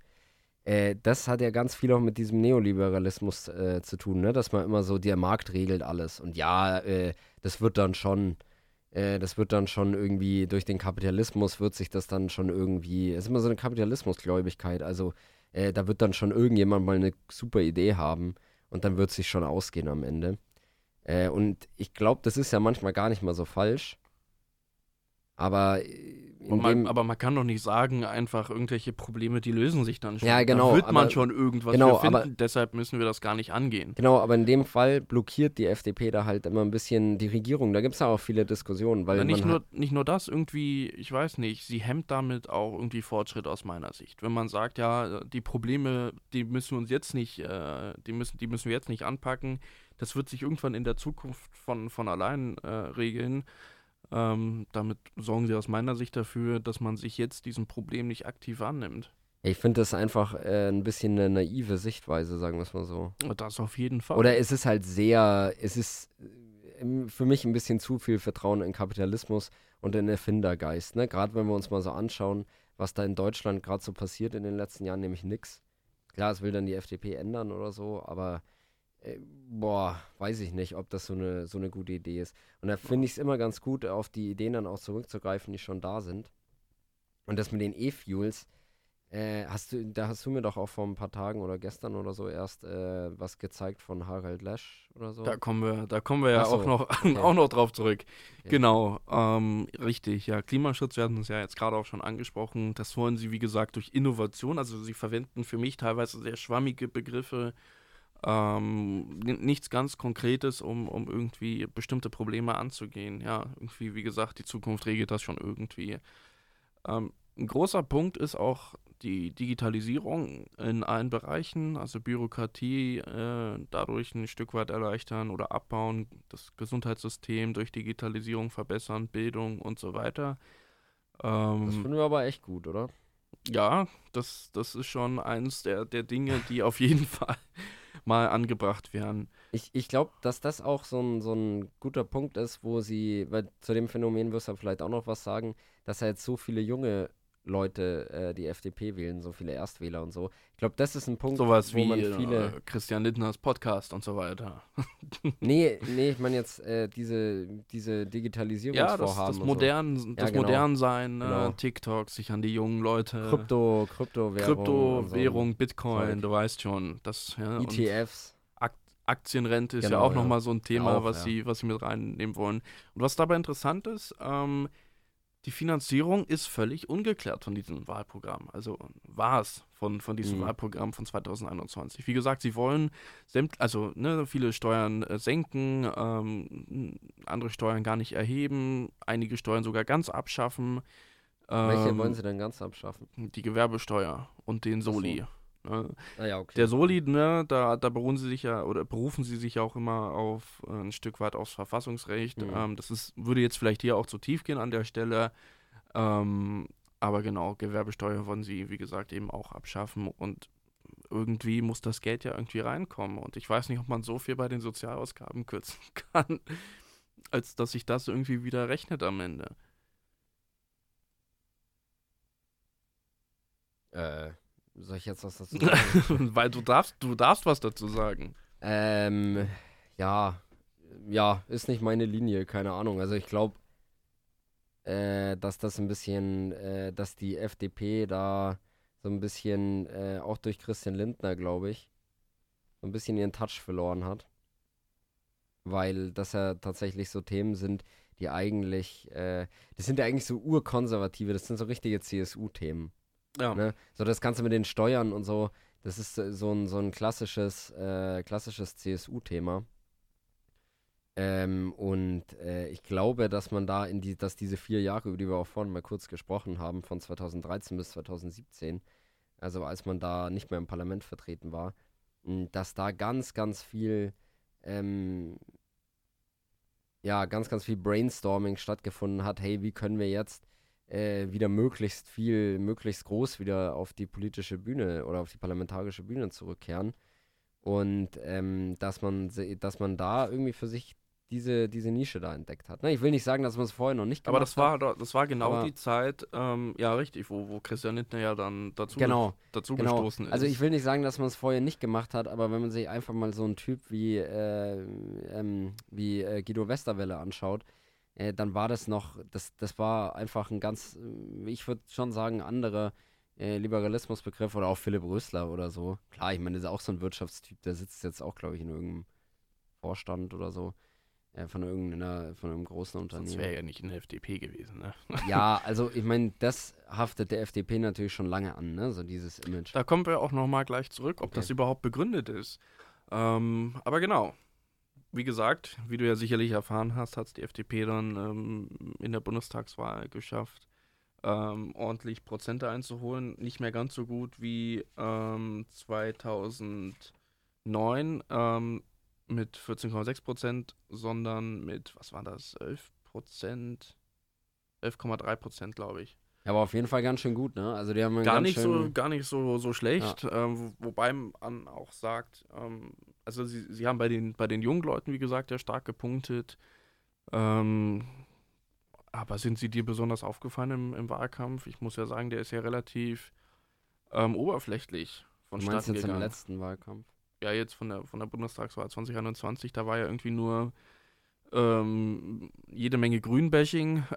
äh, das hat ja ganz viel auch mit diesem Neoliberalismus äh, zu tun, ne? dass man immer so, der Markt regelt alles und ja, äh, das wird dann schon äh, das wird dann schon irgendwie durch den Kapitalismus wird sich das dann schon irgendwie, es ist immer so eine Kapitalismusgläubigkeit, also äh, da wird dann schon irgendjemand mal eine super Idee haben und dann wird es sich schon ausgehen am Ende. Äh, und ich glaube, das ist ja manchmal gar nicht mal so falsch. Aber äh, man, aber man kann doch nicht sagen, einfach irgendwelche Probleme, die lösen sich dann schon. Ja, genau, Da wird man aber- schon irgendwas genau, finden, aber- deshalb müssen wir das gar nicht angehen. Genau, aber in dem Fall blockiert die FDP da halt immer ein bisschen die Regierung. Da gibt es ja auch viele Diskussionen, weil Ja, nicht, man nur, nicht nur das, irgendwie, ich weiß nicht, sie hemmt damit auch irgendwie Fortschritt aus meiner Sicht. Wenn man sagt, ja, die Probleme, die müssen wir uns jetzt nicht, äh, die müssen, die müssen wir jetzt nicht anpacken, das wird sich irgendwann in der Zukunft von, von allein äh, regeln. Ähm, damit sorgen sie aus meiner Sicht dafür, dass man sich jetzt diesem Problem nicht aktiv annimmt. ich finde das einfach äh, ein bisschen eine naive Sichtweise, sagen wir es mal so. Das auf jeden Fall. Oder es ist halt sehr, es ist äh, für mich ein bisschen zu viel Vertrauen in Kapitalismus und in Erfindergeist. Ne? Gerade wenn wir uns mal so anschauen, was da in Deutschland gerade so passiert in den letzten Jahren, nämlich nichts. Klar, es will dann die FDP ändern oder so, aber boah, weiß ich nicht, ob das so eine, so eine gute Idee ist. Und da finde ich es immer ganz gut, auf die Ideen dann auch zurückzugreifen, die schon da sind. Und das mit den E-Fuels, äh, hast du, da hast du mir doch auch vor ein paar Tagen oder gestern oder so erst äh, was gezeigt von Harald Lesch oder so. Da kommen wir, da kommen wir ja so, auch, noch, okay. auch noch drauf zurück. Okay. Genau, ähm, richtig. Ja, Klimaschutz, wir hatten es ja jetzt gerade auch schon angesprochen. Das wollen sie, wie gesagt, durch Innovation. Also sie verwenden für mich teilweise sehr schwammige Begriffe. Ähm, nichts ganz Konkretes, um, um irgendwie bestimmte Probleme anzugehen. Ja, irgendwie, wie gesagt, die Zukunft regelt das schon irgendwie. Ähm, ein großer Punkt ist auch die Digitalisierung in allen Bereichen, also Bürokratie äh, dadurch ein Stück weit erleichtern oder abbauen, das Gesundheitssystem durch Digitalisierung verbessern, Bildung und so weiter. Das Ähm, finden wir aber echt gut, oder? Ja, das, das ist schon eins der, der Dinge, die auf jeden Fall mal angebracht werden. Ich, ich glaube, dass das auch so ein, so ein guter Punkt ist, wo sie, weil zu dem Phänomen wirst du vielleicht auch noch was sagen, dass ja jetzt so viele junge Leute äh, die FDP wählen, so viele Erstwähler und so. Ich glaube, das ist ein Punkt, Sowas wo wie man viele. äh, Christian Lindners Podcast und so weiter. nee, nee, ich meine jetzt äh, diese, diese Ja, das, Digitalisierungsvorhaben. das, modern, das genau. Modernsein, Genau. äh, TikTok, sich an die jungen Leute. so. Krypto, Kryptowährung. Kryptowährung, und Bitcoin, Zeug. du weißt schon. Das, ja, so. ETFs. Aktienrente ist ja Genau, auch ja. nochmal so ein Thema, auch, was, ja. sie, was sie mit reinnehmen wollen. Und was dabei interessant ist, ähm, die Finanzierung ist völlig ungeklärt von diesem Wahlprogramm. Also war es von, von diesem Mhm. Wahlprogramm von 2021. Wie gesagt, sie wollen also ne, viele Steuern äh, senken, ähm, andere Steuern gar nicht erheben, einige Steuern sogar ganz abschaffen. Welche Ähm, wollen sie denn ganz abschaffen? Die Gewerbesteuer und den so. Soli. Ne? Ah ja, okay. Der Soli, ne, da, da beruhen sie sich ja oder berufen sie sich ja auch immer auf äh, ein Stück weit aufs Verfassungsrecht. Mhm. Ähm, das ist, würde jetzt vielleicht hier auch zu tief gehen an der Stelle. Ähm, aber genau, Gewerbesteuer wollen sie, wie gesagt, eben auch abschaffen und irgendwie muss das Geld ja irgendwie reinkommen. Und ich weiß nicht, ob man so viel bei den Sozialausgaben kürzen kann, als dass sich das irgendwie wieder rechnet am Ende. Äh, soll ich jetzt was dazu sagen? Weil du darfst, du darfst was dazu sagen. ähm, ja, ja, ist nicht meine Linie, keine Ahnung. Also ich glaube, äh, dass das ein bisschen, äh, dass die FDP da so ein bisschen, äh, auch durch Christian Lindner, glaube ich, so ein bisschen ihren Touch verloren hat. Weil das ja tatsächlich so Themen sind, die eigentlich, äh, das sind ja eigentlich so urkonservative, das sind so richtige CSU-Themen. Ja. Ne? So das Ganze mit den Steuern und so, das ist äh, so ein, so ein klassisches, äh, klassisches CSU-Thema. Ähm, und äh, ich glaube, dass man da in die, dass diese vier Jahre, über die wir auch vorhin mal kurz gesprochen haben, von 2013 bis 2017, also als man da nicht mehr im Parlament vertreten war, mh, dass da ganz, ganz viel, ähm, ja, ganz, ganz viel Brainstorming stattgefunden hat. Hey, wie können wir jetzt äh, wieder möglichst viel, möglichst groß wieder auf die politische Bühne oder auf die parlamentarische Bühne zurückkehren. Und ähm, dass man dass man da irgendwie für sich diese, diese Nische da entdeckt hat. Ne? Ich will nicht sagen, dass man es vorher noch nicht gemacht Aber das hat. war, das war genau Aber- die Zeit, ähm, ja richtig, wo, wo Christian Lindner ja dann dazu, Genau, dazu genau. gestoßen ist. Also ich will nicht sagen, dass man es vorher nicht gemacht hat, aber wenn man sich einfach mal so einen Typ wie, äh, ähm, wie äh, Guido Westerwelle anschaut, äh, dann war das noch, das, das war einfach ein ganz, äh, ich würde schon sagen, anderer äh, Liberalismusbegriff oder auch Philipp Rösler oder so. Klar, ich meine, das ist auch so ein Wirtschaftstyp, der sitzt jetzt auch, glaube ich, in irgendeinem Vorstand oder so. äh, Von irgendeiner, von einem großen Unternehmen. wäre er ja nicht in der FDP gewesen, ne? Ja, also ich meine, das haftet der FDP natürlich schon lange an, ne? So dieses Image. Da kommen wir auch nochmal gleich zurück, ob Okay. das überhaupt begründet ist. Ähm, aber genau, wie gesagt, wie du ja sicherlich erfahren hast, hat es die FDP dann ähm, in der Bundestagswahl geschafft, ähm, ordentlich Prozente einzuholen. Nicht mehr ganz so gut wie ähm, 2009 ähm, mit 14,6 Prozent, sondern mit, was war das, 11 Prozent? 11,3 Prozent, glaube ich. Ja, aber auf jeden Fall ganz schön gut, ne? Also die haben Gar nicht, so, gar nicht so, so schlecht, ähm, wo- wobei man auch sagt, ähm, also sie, sie haben bei den, bei den jungen Leuten, wie gesagt, ja stark gepunktet. Ähm, aber sind sie dir besonders aufgefallen im, im Wahlkampf? Ich muss ja sagen, der ist ja relativ ähm, oberflächlich Du meinst jetzt im letzten Wahlkampf. Ja, jetzt von der, von der Bundestagswahl 2021, da war ja irgendwie nur ähm, jede Menge Grünbashing.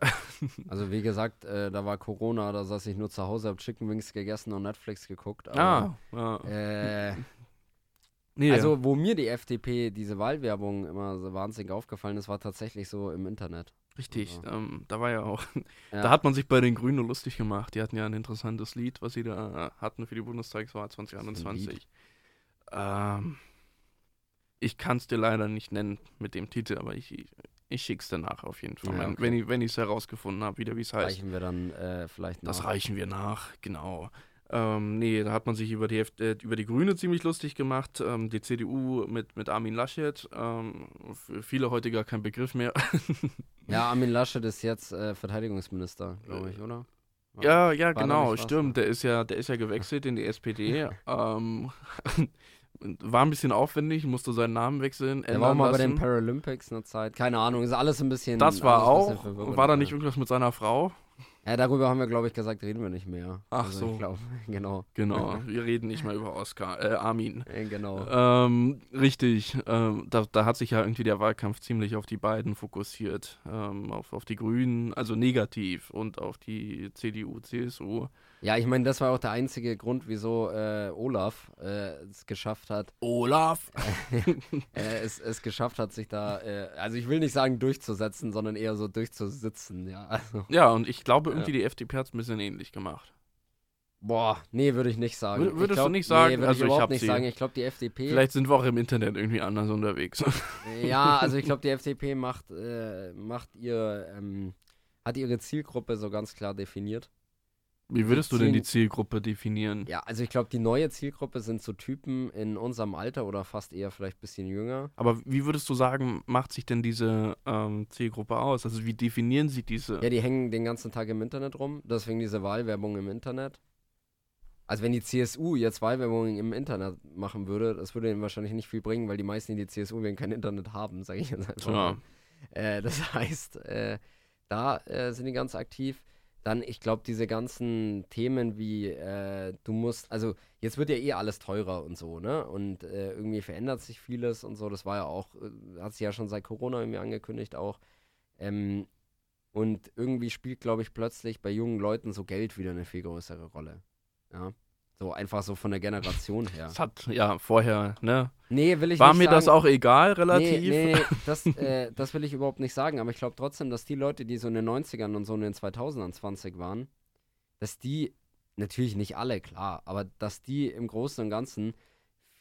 Also wie gesagt, äh, da war Corona, da saß ich nur zu Hause, hab Chicken Wings gegessen und Netflix geguckt. ah, Aber, ja. äh, nee, also wo mir die FDP diese Wahlwerbung immer so wahnsinnig aufgefallen ist, war tatsächlich so im Internet. Richtig, Also. ähm, da war ja auch, Ja. da hat man sich bei den Grünen lustig gemacht. Die hatten ja ein interessantes Lied, was sie da hatten für die Bundestagswahl Was ist 2021. Ähm, ich kann es dir leider nicht nennen mit dem Titel, aber ich, ich, schick's danach auf jeden Fall, Ja, wenn- okay. wenn ich wenn ich es herausgefunden habe, wieder wie es heißt. Reichen wir dann äh, vielleicht noch. Das reichen wir nach, genau. Ähm, nee, da hat man sich über die, äh, über die Grüne ziemlich lustig gemacht. Ähm, die CDU mit, mit Armin Laschet. Ähm, für viele heute gar kein Begriff mehr. Ja, Armin Laschet ist jetzt äh, Verteidigungsminister, glaube ich, oder? Ja, ja, War da genau, stimmt. ne? Der ist ja, der ist ja gewechselt in die SPD. ähm, war ein bisschen aufwendig, musste seinen Namen wechseln. Er war auch mal bei den lassen. Paralympics eine Zeit. Keine Ahnung, ist alles ein bisschen. Das war auch. War da nicht irgendwas mit seiner Frau? Ja, darüber haben wir, glaube ich, gesagt, reden wir nicht mehr. Ach also, so. Ich glaub, genau. Genau, wir reden nicht mehr über Oscar, äh, Armin. Äh, genau. Ähm, richtig, ähm, da, da hat sich ja irgendwie der Wahlkampf ziemlich auf die beiden fokussiert, ähm, auf, auf die Grünen, also negativ und auf die CDU, CSU. Ja, ich meine, das war auch der einzige Grund, wieso äh, Olaf äh, es geschafft hat, Olaf! äh, es, es geschafft hat, sich da, äh, also ich will nicht sagen durchzusetzen, sondern eher so durchzusitzen, ja. Also, Ja, und ich glaube, irgendwie die FDP hat es ein bisschen ähnlich gemacht. boah, nee, würde ich nicht sagen. Wür- Ich würdest du glaub- nicht sagen? Nee, würde Also ich ich überhaupt hab nicht sie. sagen. Ich glaube, die FDP. Vielleicht sind wir auch im Internet irgendwie anders unterwegs. Ja, also ich glaube, die FDP macht, äh, macht ihr, ähm, hat ihre Zielgruppe so ganz klar definiert. Wie würdest du denn die Zielgruppe definieren? Ja, also ich glaube, die neue Zielgruppe sind so Typen in unserem Alter oder fast eher vielleicht ein bisschen jünger. Aber wie würdest du sagen, macht sich denn diese ähm, Zielgruppe aus? Also wie definieren sie diese? Ja, die hängen den ganzen Tag im Internet rum, deswegen diese Wahlwerbung im Internet. Also wenn die CSU jetzt Wahlwerbung im Internet machen würde, das würde ihnen wahrscheinlich nicht viel bringen, weil die meisten, die die CSU wählen, kein Internet haben, sage ich jetzt einfach Ja. Äh, das heißt, äh, da äh, sind die ganz aktiv. Dann, ich glaube, diese ganzen Themen wie, äh, du musst, also jetzt wird ja eh alles teurer und so, ne? Und äh, irgendwie verändert sich vieles und so. Das war ja auch, äh, hat sich ja schon seit Corona irgendwie angekündigt auch. Ähm, und irgendwie spielt, glaube ich, plötzlich bei jungen Leuten so Geld wieder eine viel größere Rolle. Ja. So einfach so von der Generation her. Das hat ja vorher, ne? Nee, will ich War nicht mir sagen. das auch egal, relativ? Nee, nee, das, äh, das will ich überhaupt nicht sagen, aber ich glaube trotzdem, dass die Leute, die so in den 90ern und so in den 2000ern 20 waren, dass die, natürlich nicht alle, klar, aber dass die im Großen und Ganzen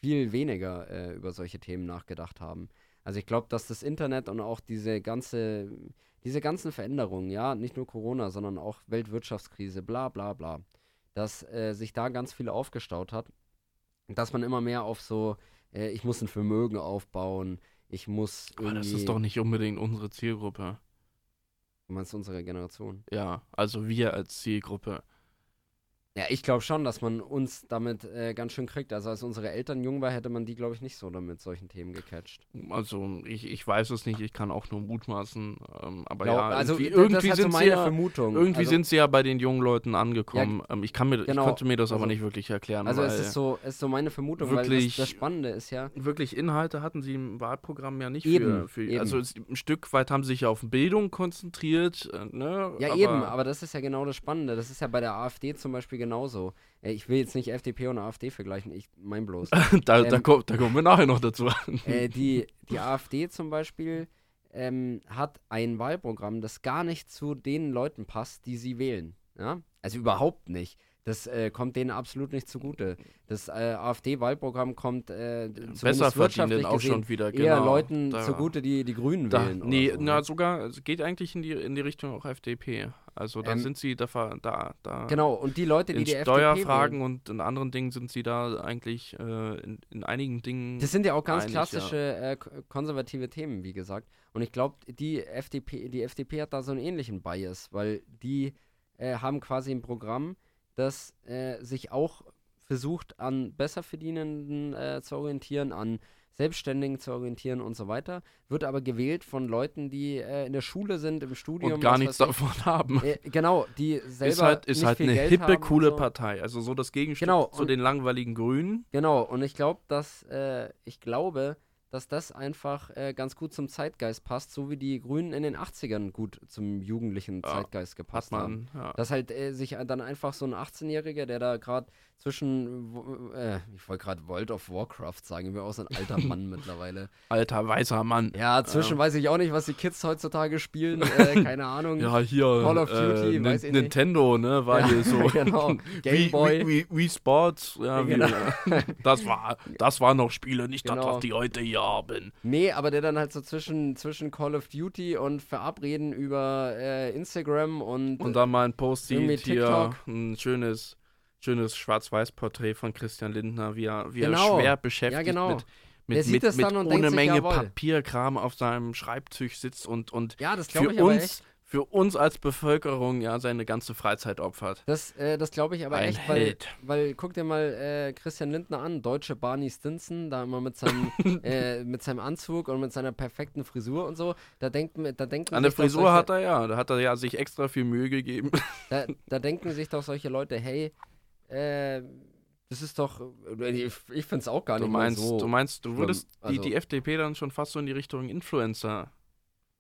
viel weniger äh, über solche Themen nachgedacht haben. Also ich glaube, dass das Internet und auch diese ganze, diese ganzen Veränderungen, ja, nicht nur Corona, sondern auch Weltwirtschaftskrise, bla bla bla, dass äh, sich da ganz viel aufgestaut hat, dass man immer mehr auf so, äh, ich muss ein Vermögen aufbauen, ich muss Aber das ist doch nicht unbedingt unsere Zielgruppe. du meinst unsere Generation. Ja, also wir als Zielgruppe. Ja, ich glaube schon, dass man uns damit äh, ganz schön kriegt. Also als unsere Eltern jung war, hätte man die, glaube ich, nicht so damit solchen Themen gecatcht. Also ich, ich weiß es nicht, ich kann auch nur mutmaßen. Ähm, aber Glaub- ja, also irgendwie, das irgendwie halt so sind sie ja, irgendwie also, sind sie ja bei den jungen Leuten angekommen. ähm, ich, kann mir, genau, ich konnte mir das aber also- nicht wirklich erklären. Also weil es ist so, es ist so meine Vermutung, weil wirklich- das, das Spannende ist ja, wirklich Inhalte hatten sie im Wahlprogramm ja nicht Eben, für. für eben. Also es, ein Stück weit haben sie sich ja auf Bildung konzentriert. Äh, ne? ja aber, eben, aber das ist ja genau das Spannende. Das ist ja bei der AfD zum Beispiel genauso. Ich will jetzt nicht FDP und AfD vergleichen, ich mein bloß. da, da, ähm, kommt, da kommen wir nachher noch dazu. äh, die, die AfD zum Beispiel ähm, hat ein Wahlprogramm, das gar nicht zu den Leuten passt, die sie wählen. Ja? Also überhaupt nicht. Das äh, kommt denen absolut nicht zugute. Das äh, AfD-Wahlprogramm kommt äh, Besser wirtschaftlich auch gesehen schon wieder. eher genau. Leuten Da- zugute, die die Grünen Da, wählen. nee, so, na ne? sogar, es geht eigentlich in die, in die Richtung auch FDP. Also da Ähm, sind sie da, da, da Genau, und die Leute, die in die Steuerfragen und in anderen Dingen sind sie da eigentlich äh, in, in einigen Dingen. das sind ja auch ganz Einig, klassische äh, k- konservative Themen, wie gesagt. Und ich glaube, die FDP, die FDP hat da so einen ähnlichen Bias, weil die äh, haben quasi ein Programm, das äh, sich auch versucht, an Besserverdienenden äh, zu orientieren, an Selbstständigen zu orientieren und so weiter, wird aber gewählt von Leuten, die äh, in der Schule sind, im Studium. und gar nichts ich. davon haben. Äh, genau, die selber Ist halt, ist halt eine Geld hippe, coole so. Partei. Also so das Gegenstück Genau, zu und- den langweiligen Grünen. Genau, und ich glaube, dass äh, ich glaube, dass das einfach äh, ganz gut zum Zeitgeist passt, so wie die Grünen in den 80ern gut zum jugendlichen Ja, Zeitgeist gepasst haben. man, ja. Dass halt äh, sich dann einfach so ein 18-Jähriger, der da gerade zwischen, äh, ich wollte gerade World of Warcraft sagen, ich bin auch so ein alter Mann mittlerweile. Alter, weißer Mann. Ja, zwischen weiß ich auch nicht, was die Kids heutzutage spielen, äh, keine Ahnung. Ja, hier. Call of Duty, äh, weiß ich Nin- nicht. Nintendo, ne, war Ja, hier so. genau. Game Boy. Wii, Wii, Wii Sports, ja, wie, Genau. das war, das war noch Spiele, nicht das, Genau. was die heute hier haben. Nee, aber der dann halt so zwischen, zwischen Call of Duty und Verabreden über äh, Instagram und, Und dann mal ein Post Irgendwie sieht hier ein schönes, schönes Schwarz-Weiß-Porträt von Christian Lindner, wie er, wie Genau. er schwer beschäftigt Ja, genau. mit, mit, sieht mit, mit und ohne sich, Menge jawohl. Papierkram auf seinem Schreibtisch sitzt und, und ja, für uns, für uns als Bevölkerung ja seine ganze Freizeit opfert. Das, äh, das glaube ich aber Ein echt, weil, weil guck dir mal äh, Christian Lindner an, deutsche Barney Stinson, da immer mit seinem, äh, mit seinem Anzug und mit seiner perfekten Frisur und so. Da denken, da denken An der sich Frisur solche, hat er ja, da hat er ja sich extra viel Mühe gegeben. da, da denken sich doch solche Leute, hey, äh, das ist doch, ich, ich finde es auch gar Du nicht meinst, so. du meinst, du würdest Also- die, die FDP dann schon fast so in die Richtung Influencer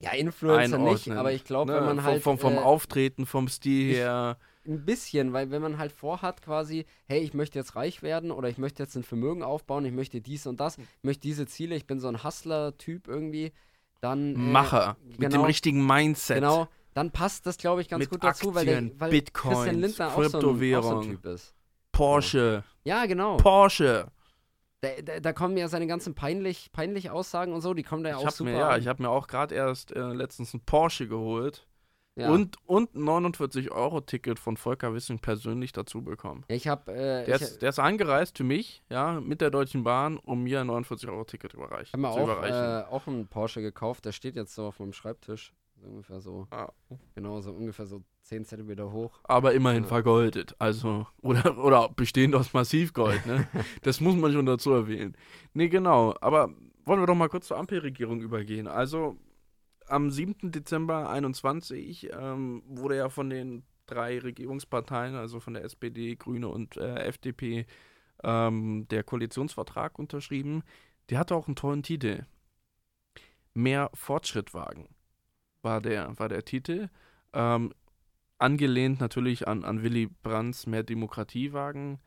ja, Influencer nicht, aber ich glaube, ne? wenn man vom, halt vom, vom äh, Auftreten, vom Stil ich- her. Ein bisschen, weil wenn man halt vorhat quasi, hey, ich möchte jetzt reich werden oder ich möchte jetzt ein Vermögen aufbauen, ich möchte dies und das, ich möchte diese Ziele, ich bin so ein Hustler-Typ irgendwie, dann... äh, Macher mit dem genau, richtigen Mindset. Genau, dann passt das, glaube ich, ganz Mit gut dazu, weil, der, Aktien, weil Bitcoins, Christian Lindner auch so, ein, auch so ein Kryptowährung. Typ ist. Porsche, Ja, genau. Porsche. Da, da, da kommen ja seine ganzen peinlich, peinlich Aussagen und so, die kommen da ja Ich auch habe super mir, ja, ich habe mir auch gerade erst äh, letztens ein Porsche geholt ja. und, und ein 49-Euro-Ticket von Volker Wissing persönlich dazu bekommen. Ja, ich habe äh, Der ich, ist, der ist angereist für mich, ja, mit der Deutschen Bahn, um mir ein 49-Euro-Ticket überreich- hab mir zu auch, überreichen. äh, auch einen Porsche gekauft, der steht jetzt so auf meinem Schreibtisch. So ungefähr so, Ah. genau, so ungefähr so 10 Zentimeter hoch. aber immerhin Ja. vergoldet. Also, oder, oder bestehend aus Massivgold, ne? das muss man schon dazu erwähnen. Nee, genau. Aber wollen wir doch mal kurz zur Ampelregierung übergehen. Also, am 7. Dezember 21 ähm, wurde ja von den drei Regierungsparteien, also von der SPD, Grüne und äh, FDP, ähm, der Koalitionsvertrag unterschrieben. Der hatte auch einen tollen Titel. Mehr Fortschritt wagen war der, war der Titel. Ähm, angelehnt natürlich an, an Willy Brandts Mehr Demokratie wagen.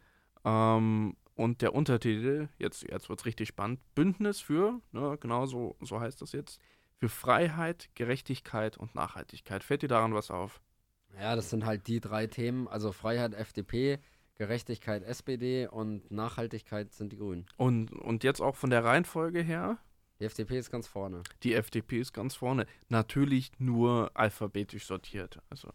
Ähm, und der Untertitel, jetzt, jetzt wird es richtig spannend, Bündnis für, ne, genau so, so heißt das jetzt, für Freiheit, Gerechtigkeit und Nachhaltigkeit. Fällt dir daran was auf? Ja, das sind halt die drei Themen, also Freiheit FDP, Gerechtigkeit SPD und Nachhaltigkeit sind die Grünen. Und, und jetzt auch von der Reihenfolge her, Die FDP ist ganz vorne. die FDP ist ganz vorne. Natürlich nur alphabetisch sortiert. Also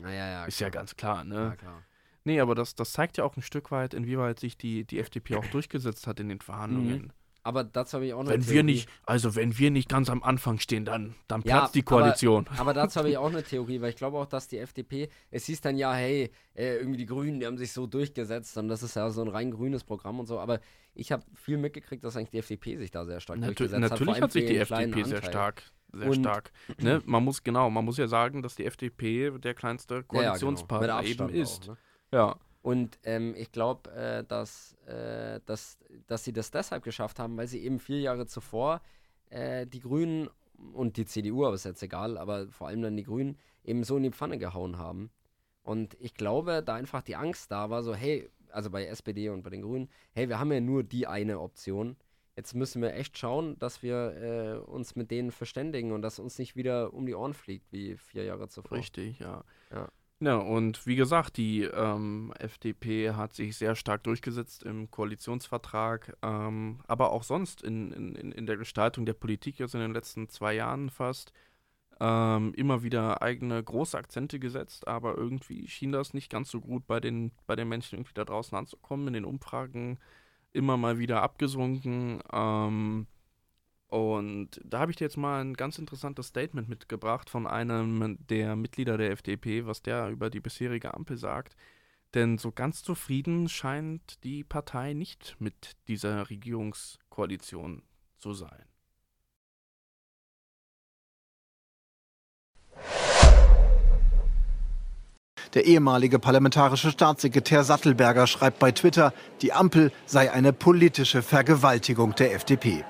Naja, ja. ist ja ganz klar, ne? Ja, klar. Nee, aber das, das zeigt ja auch ein Stück weit, inwieweit sich die, die FDP auch durchgesetzt hat in den Verhandlungen. Aber dazu habe ich auch eine Wenn Theorie. wir nicht, also wenn wir nicht ganz am Anfang stehen, dann, dann Ja, platzt die aber- Koalition. Aber dazu habe ich auch eine Theorie, weil ich glaube auch, dass die FDP, es hieß dann ja, hey, äh, irgendwie die Grünen, die haben sich so durchgesetzt und das ist ja so ein rein grünes Programm und so, aber ich habe viel mitgekriegt, dass eigentlich die FDP sich da sehr stark Natür durchgesetzt hat. vor natürlich hat sich die FDP sehr Anteil. stark, sehr Und- stark. Ne? Man muss, genau, man muss ja sagen, dass die FDP der kleinste Ja, ja, genau. Koalitionspartner eben ist. Auch, ne? Ja. Und ähm, ich glaube, äh, dass, äh, dass, dass sie das deshalb geschafft haben, weil sie eben vier Jahre zuvor äh, die Grünen und die CDU, aber ist jetzt egal, aber vor allem dann die Grünen eben so in die Pfanne gehauen haben. Und ich glaube, da einfach die Angst da war, so, hey, also bei SPD und bei den Grünen, hey, wir haben ja nur die eine Option. Jetzt müssen wir echt schauen, dass wir äh, uns mit denen verständigen und dass uns nicht wieder um die Ohren fliegt, wie vier Jahre zuvor. Richtig, ja. Ja. Ja, und wie gesagt, die ähm, FDP hat sich sehr stark durchgesetzt im Koalitionsvertrag, ähm, aber auch sonst in, in, in- in der Gestaltung der Politik jetzt in den letzten zwei Jahren fast. Ähm, immer wieder eigene große Akzente gesetzt, aber irgendwie schien das nicht ganz so gut bei den, bei den Menschen irgendwie da draußen anzukommen. In den Umfragen immer mal wieder abgesunken. Ähm, und da habe ich dir jetzt mal ein ganz interessantes Statement mitgebracht von einem der Mitglieder der FDP, was der über die bisherige Ampel sagt. Denn so ganz zufrieden scheint die Partei nicht mit dieser Regierungskoalition zu sein. Der ehemalige parlamentarische Staatssekretär Sattelberger schreibt bei Twitter, die Ampel sei eine politische Vergewaltigung der FDP.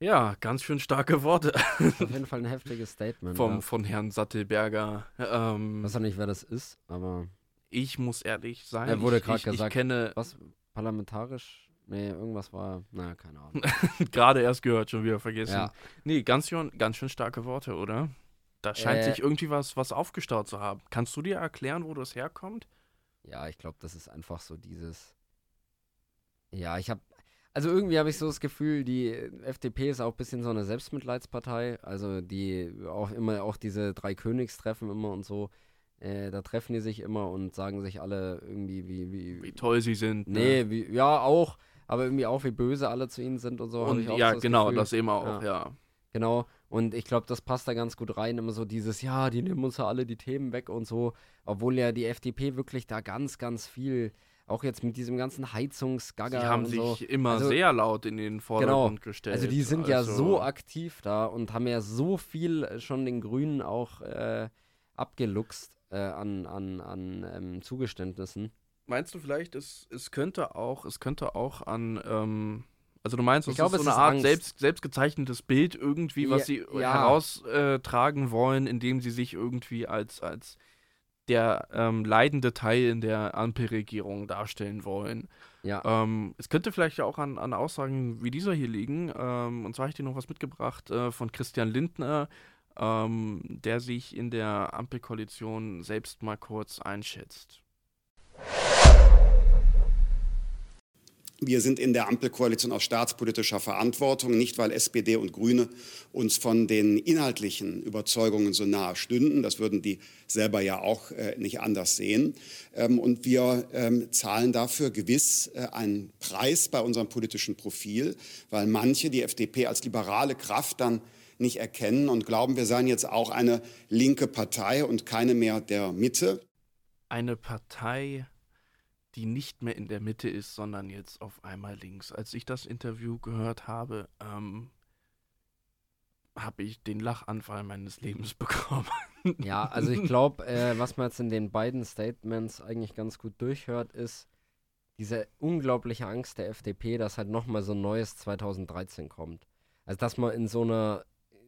Ja, ganz schön starke Worte auf jeden Fall ein heftiges Statement. vom, ja. von Herrn Sattelberger. Ähm, Ich weiß auch nicht, wer das ist, aber ich muss ehrlich sein, Er wurde ich, grad ich, gesagt. kenne was parlamentarisch? Nee, irgendwas war, naja, keine Ahnung. gerade erst gehört, schon wieder vergessen. ja, Nee, ganz schön, ganz schön starke Worte, oder? Da scheint Äh, sich irgendwie was, was aufgestaut zu haben. Kannst du dir erklären, wo das herkommt? ja, ich glaube, das ist einfach so dieses. Ja, ich habe, also irgendwie habe ich so das Gefühl, die FDP ist auch ein bisschen so eine Selbstmitleidspartei. Also die auch immer auch diese drei Königstreffen immer und so. Äh, da treffen die sich immer und sagen sich alle irgendwie wie wie. Wie toll sie sind. nee, Ne? wie, ja auch, aber irgendwie auch wie böse alle zu ihnen sind und so. Und ich auch ja, so das genau, Gefühl. das eben auch, Ja. ja. Genau. Und ich glaube, das passt da ganz gut rein. Immer so dieses, ja, die nehmen uns ja alle die Themen weg und so. Obwohl ja die FDP wirklich da ganz, ganz viel, auch jetzt mit diesem ganzen Heizungsgagger. Sie haben sich so. immer Also- sehr laut in den Vordergrund gestellt. Also die sind ja Also, so aktiv da und haben ja so viel äh, schon den Grünen auch äh, abgeluchst äh, an, an, an ähm, Zugeständnissen. Meinst du vielleicht, es, es könnte auch, es könnte auch an, ähm, also du meinst, es glaube, ist es so eine ist Art Angst. selbst, selbstgezeichnetes Bild irgendwie, was Ja, sie ja. heraustragen wollen, indem sie sich irgendwie als, als der ähm, leidende Teil in der Ampelregierung darstellen wollen. Ja. Ähm, es könnte vielleicht auch an, an Aussagen wie dieser hier liegen. Ähm, und zwar habe ich dir noch was mitgebracht äh, von Christian Lindner, ähm, der sich in der Ampelkoalition selbst mal kurz einschätzt. Wir sind in der Ampelkoalition aus staatspolitischer Verantwortung, nicht weil SPD und Grüne uns von den inhaltlichen Überzeugungen so nahe stünden. Das würden die selber ja auch äh, nicht anders sehen. Ähm, und wir ähm, zahlen dafür gewiss äh, einen Preis bei unserem politischen Profil, weil manche die FDP als liberale Kraft dann nicht erkennen und glauben, wir seien jetzt auch eine linke Partei und keine mehr der Mitte. eine Partei, die nicht mehr in der Mitte ist, sondern jetzt auf einmal links. Als ich das Interview gehört habe, ähm, habe ich den Lachanfall meines Lebens bekommen. Ja, also ich glaube, äh, was man jetzt in den beiden Statements eigentlich ganz gut durchhört, ist diese unglaubliche Angst der FDP, dass halt nochmal so ein neues 2013 kommt. Also dass man in so einer,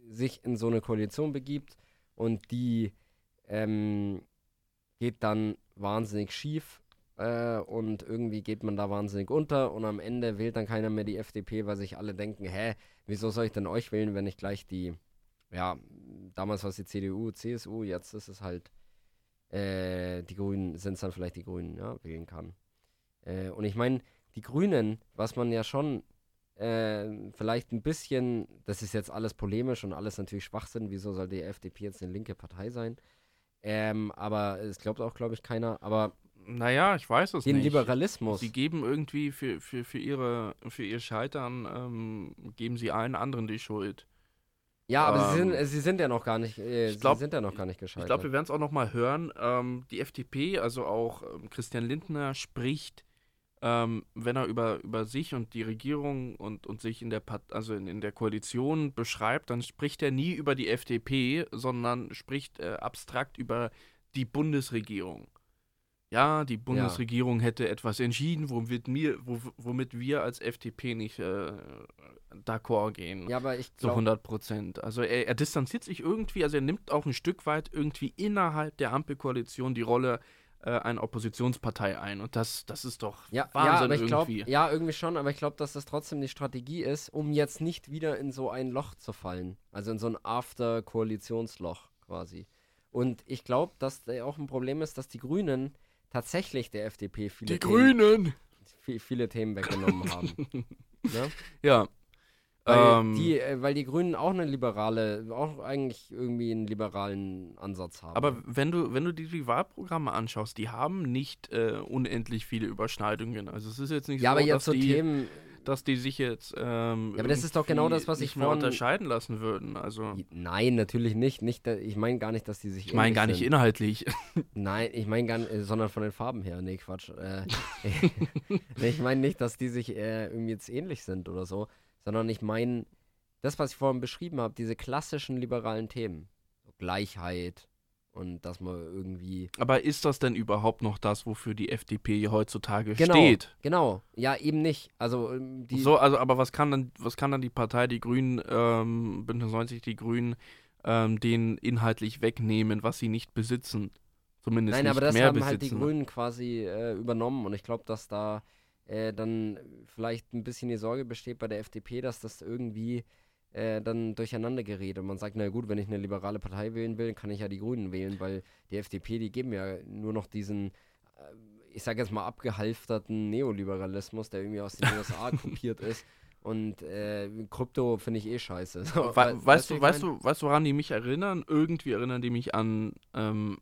sich in so eine Koalition begibt und die ähm, geht dann wahnsinnig schief äh, und irgendwie geht man da wahnsinnig unter und am Ende wählt dann keiner mehr die FDP, weil sich alle denken, hä, wieso soll ich denn euch wählen, wenn ich gleich die ja, damals war es die CDU, CSU, jetzt ist es halt äh, die Grünen, sind es dann vielleicht die Grünen, ja, wählen kann. Äh, und ich meine, die Grünen, was man ja schon äh, vielleicht ein bisschen, das ist jetzt alles polemisch und alles natürlich Schwachsinn, wieso soll die FDP jetzt eine linke Partei sein? Ähm, aber es glaubt auch, glaube ich, keiner. Aber naja, ich weiß es den nicht. Liberalismus, Sie geben irgendwie für, für, für, ihre, für ihr Scheitern, ähm, geben sie allen anderen die Schuld. ja, aber sie, ähm, sind, sie sind ja noch gar nicht, äh, ich glaub- sie sind ja noch gar nicht Ich gescheitert. glaube, wir werden es auch noch mal hören. Ähm, die FDP, also auch ähm, Christian Lindner, spricht, ähm, wenn er über, über sich und die Regierung und, und sich in der Part also in, in der Koalition beschreibt, dann spricht er nie über die FDP, sondern spricht äh, abstrakt über die Bundesregierung. Ja, die Bundesregierung hätte etwas entschieden, womit, mir, wo, womit wir als FDP nicht äh, d'accord gehen. ja, aber ich Zu glaube, 100 Prozent. Also er, er distanziert sich irgendwie, also er nimmt auch ein Stück weit irgendwie innerhalb der Ampelkoalition die Rolle äh, einer Oppositionspartei ein. Und das, das ist doch Ja, ja, Wahnsinn aber ich glaube, irgendwie. ja, irgendwie schon, aber ich glaube, dass das trotzdem die Strategie ist, um jetzt nicht wieder in so ein Loch zu fallen. Also in so ein After-Koalitionsloch quasi. Und ich glaube, dass da auch ein Problem ist, dass die Grünen tatsächlich der FDP viele, die Themen, Grünen! vi- viele Themen weggenommen haben. ne? Ja. Weil, Ähm, die, äh, weil die Grünen auch eine liberale, auch eigentlich irgendwie einen liberalen Ansatz haben. aber wenn du, wenn du dir die Wahlprogramme anschaust, die haben nicht äh, unendlich viele Überschneidungen. Also es ist jetzt nicht ja, so, aber jetzt dass, so die, Themen, dass die sich jetzt ähm, Ja, aber das ist doch genau das, was ich vorhin- unterscheiden lassen würden. Also Nein, natürlich nicht. nicht da- ich meine gar nicht, dass die sich. ich meine gar nicht sind. inhaltlich. Nein, ich meine gar nicht, äh, sondern von den Farben her. Nee, Quatsch. Äh, ich meine nicht, dass die sich äh, irgendwie jetzt ähnlich sind oder so, sondern ich meine das, was ich vorhin beschrieben habe, diese klassischen liberalen Themen. So Gleichheit und dass man irgendwie. Aber ist das denn überhaupt noch das, wofür die FDP heutzutage Genau, steht? genau. Ja, eben nicht. Also ähm, die. so, also, aber was kann dann, was kann dann die Partei, die Grünen, ähm, Bündnis 90, die Grünen, ähm, denen inhaltlich wegnehmen, was sie nicht besitzen? Zumindest Nein, nicht aber das mehr haben besitzen. halt die Grünen quasi äh, übernommen und ich glaube, dass da äh, dann vielleicht ein bisschen die Sorge besteht bei der FDP, dass das irgendwie äh, dann durcheinander gerät und man sagt, na gut, wenn ich eine liberale Partei wählen will, kann ich ja die Grünen wählen, weil die FDP, die geben ja nur noch diesen, äh, ich sage jetzt mal abgehalfterten Neoliberalismus, der irgendwie aus den USA kopiert ist. Und äh, Krypto finde ich eh scheiße. So, We wei- weißt wie du, weißt du, weißt du, woran die mich erinnern? Irgendwie erinnern die mich an, ähm,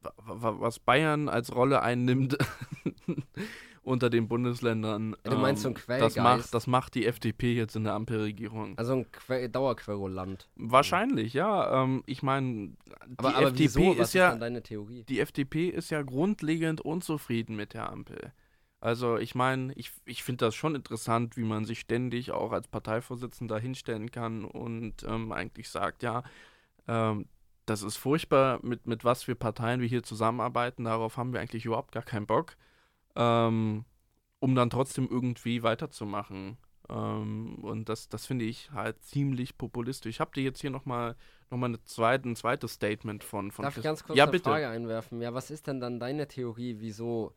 wa- wa- was Bayern als Rolle einnimmt. unter den Bundesländern. Du meinst so ein ähm, das Quellgeist? macht, das macht die FDP jetzt in der Ampelregierung. Also ein que Dauerquerulant. Wahrscheinlich, ja. Ähm, ich meine, die Aber, aber FDP wieso? Was ist ja dann deine Theorie? die FDP ist ja grundlegend unzufrieden mit der Ampel. Also ich meine, ich, ich finde das schon interessant, wie man sich ständig auch als Parteivorsitzender hinstellen kann und ähm, eigentlich sagt, ja, ähm, das ist furchtbar, mit, mit was für Parteien wir hier zusammenarbeiten, darauf haben wir eigentlich überhaupt gar keinen Bock, ähm, um dann trotzdem irgendwie weiterzumachen. Ähm, und das, das finde ich halt ziemlich populistisch. Ich habe dir jetzt hier nochmal noch mal eine zweite, ein zweites Statement von, von Darf ich Christ- ganz kurz ja, eine bitte. Frage einwerfen? Ja, was ist denn dann deine Theorie, wieso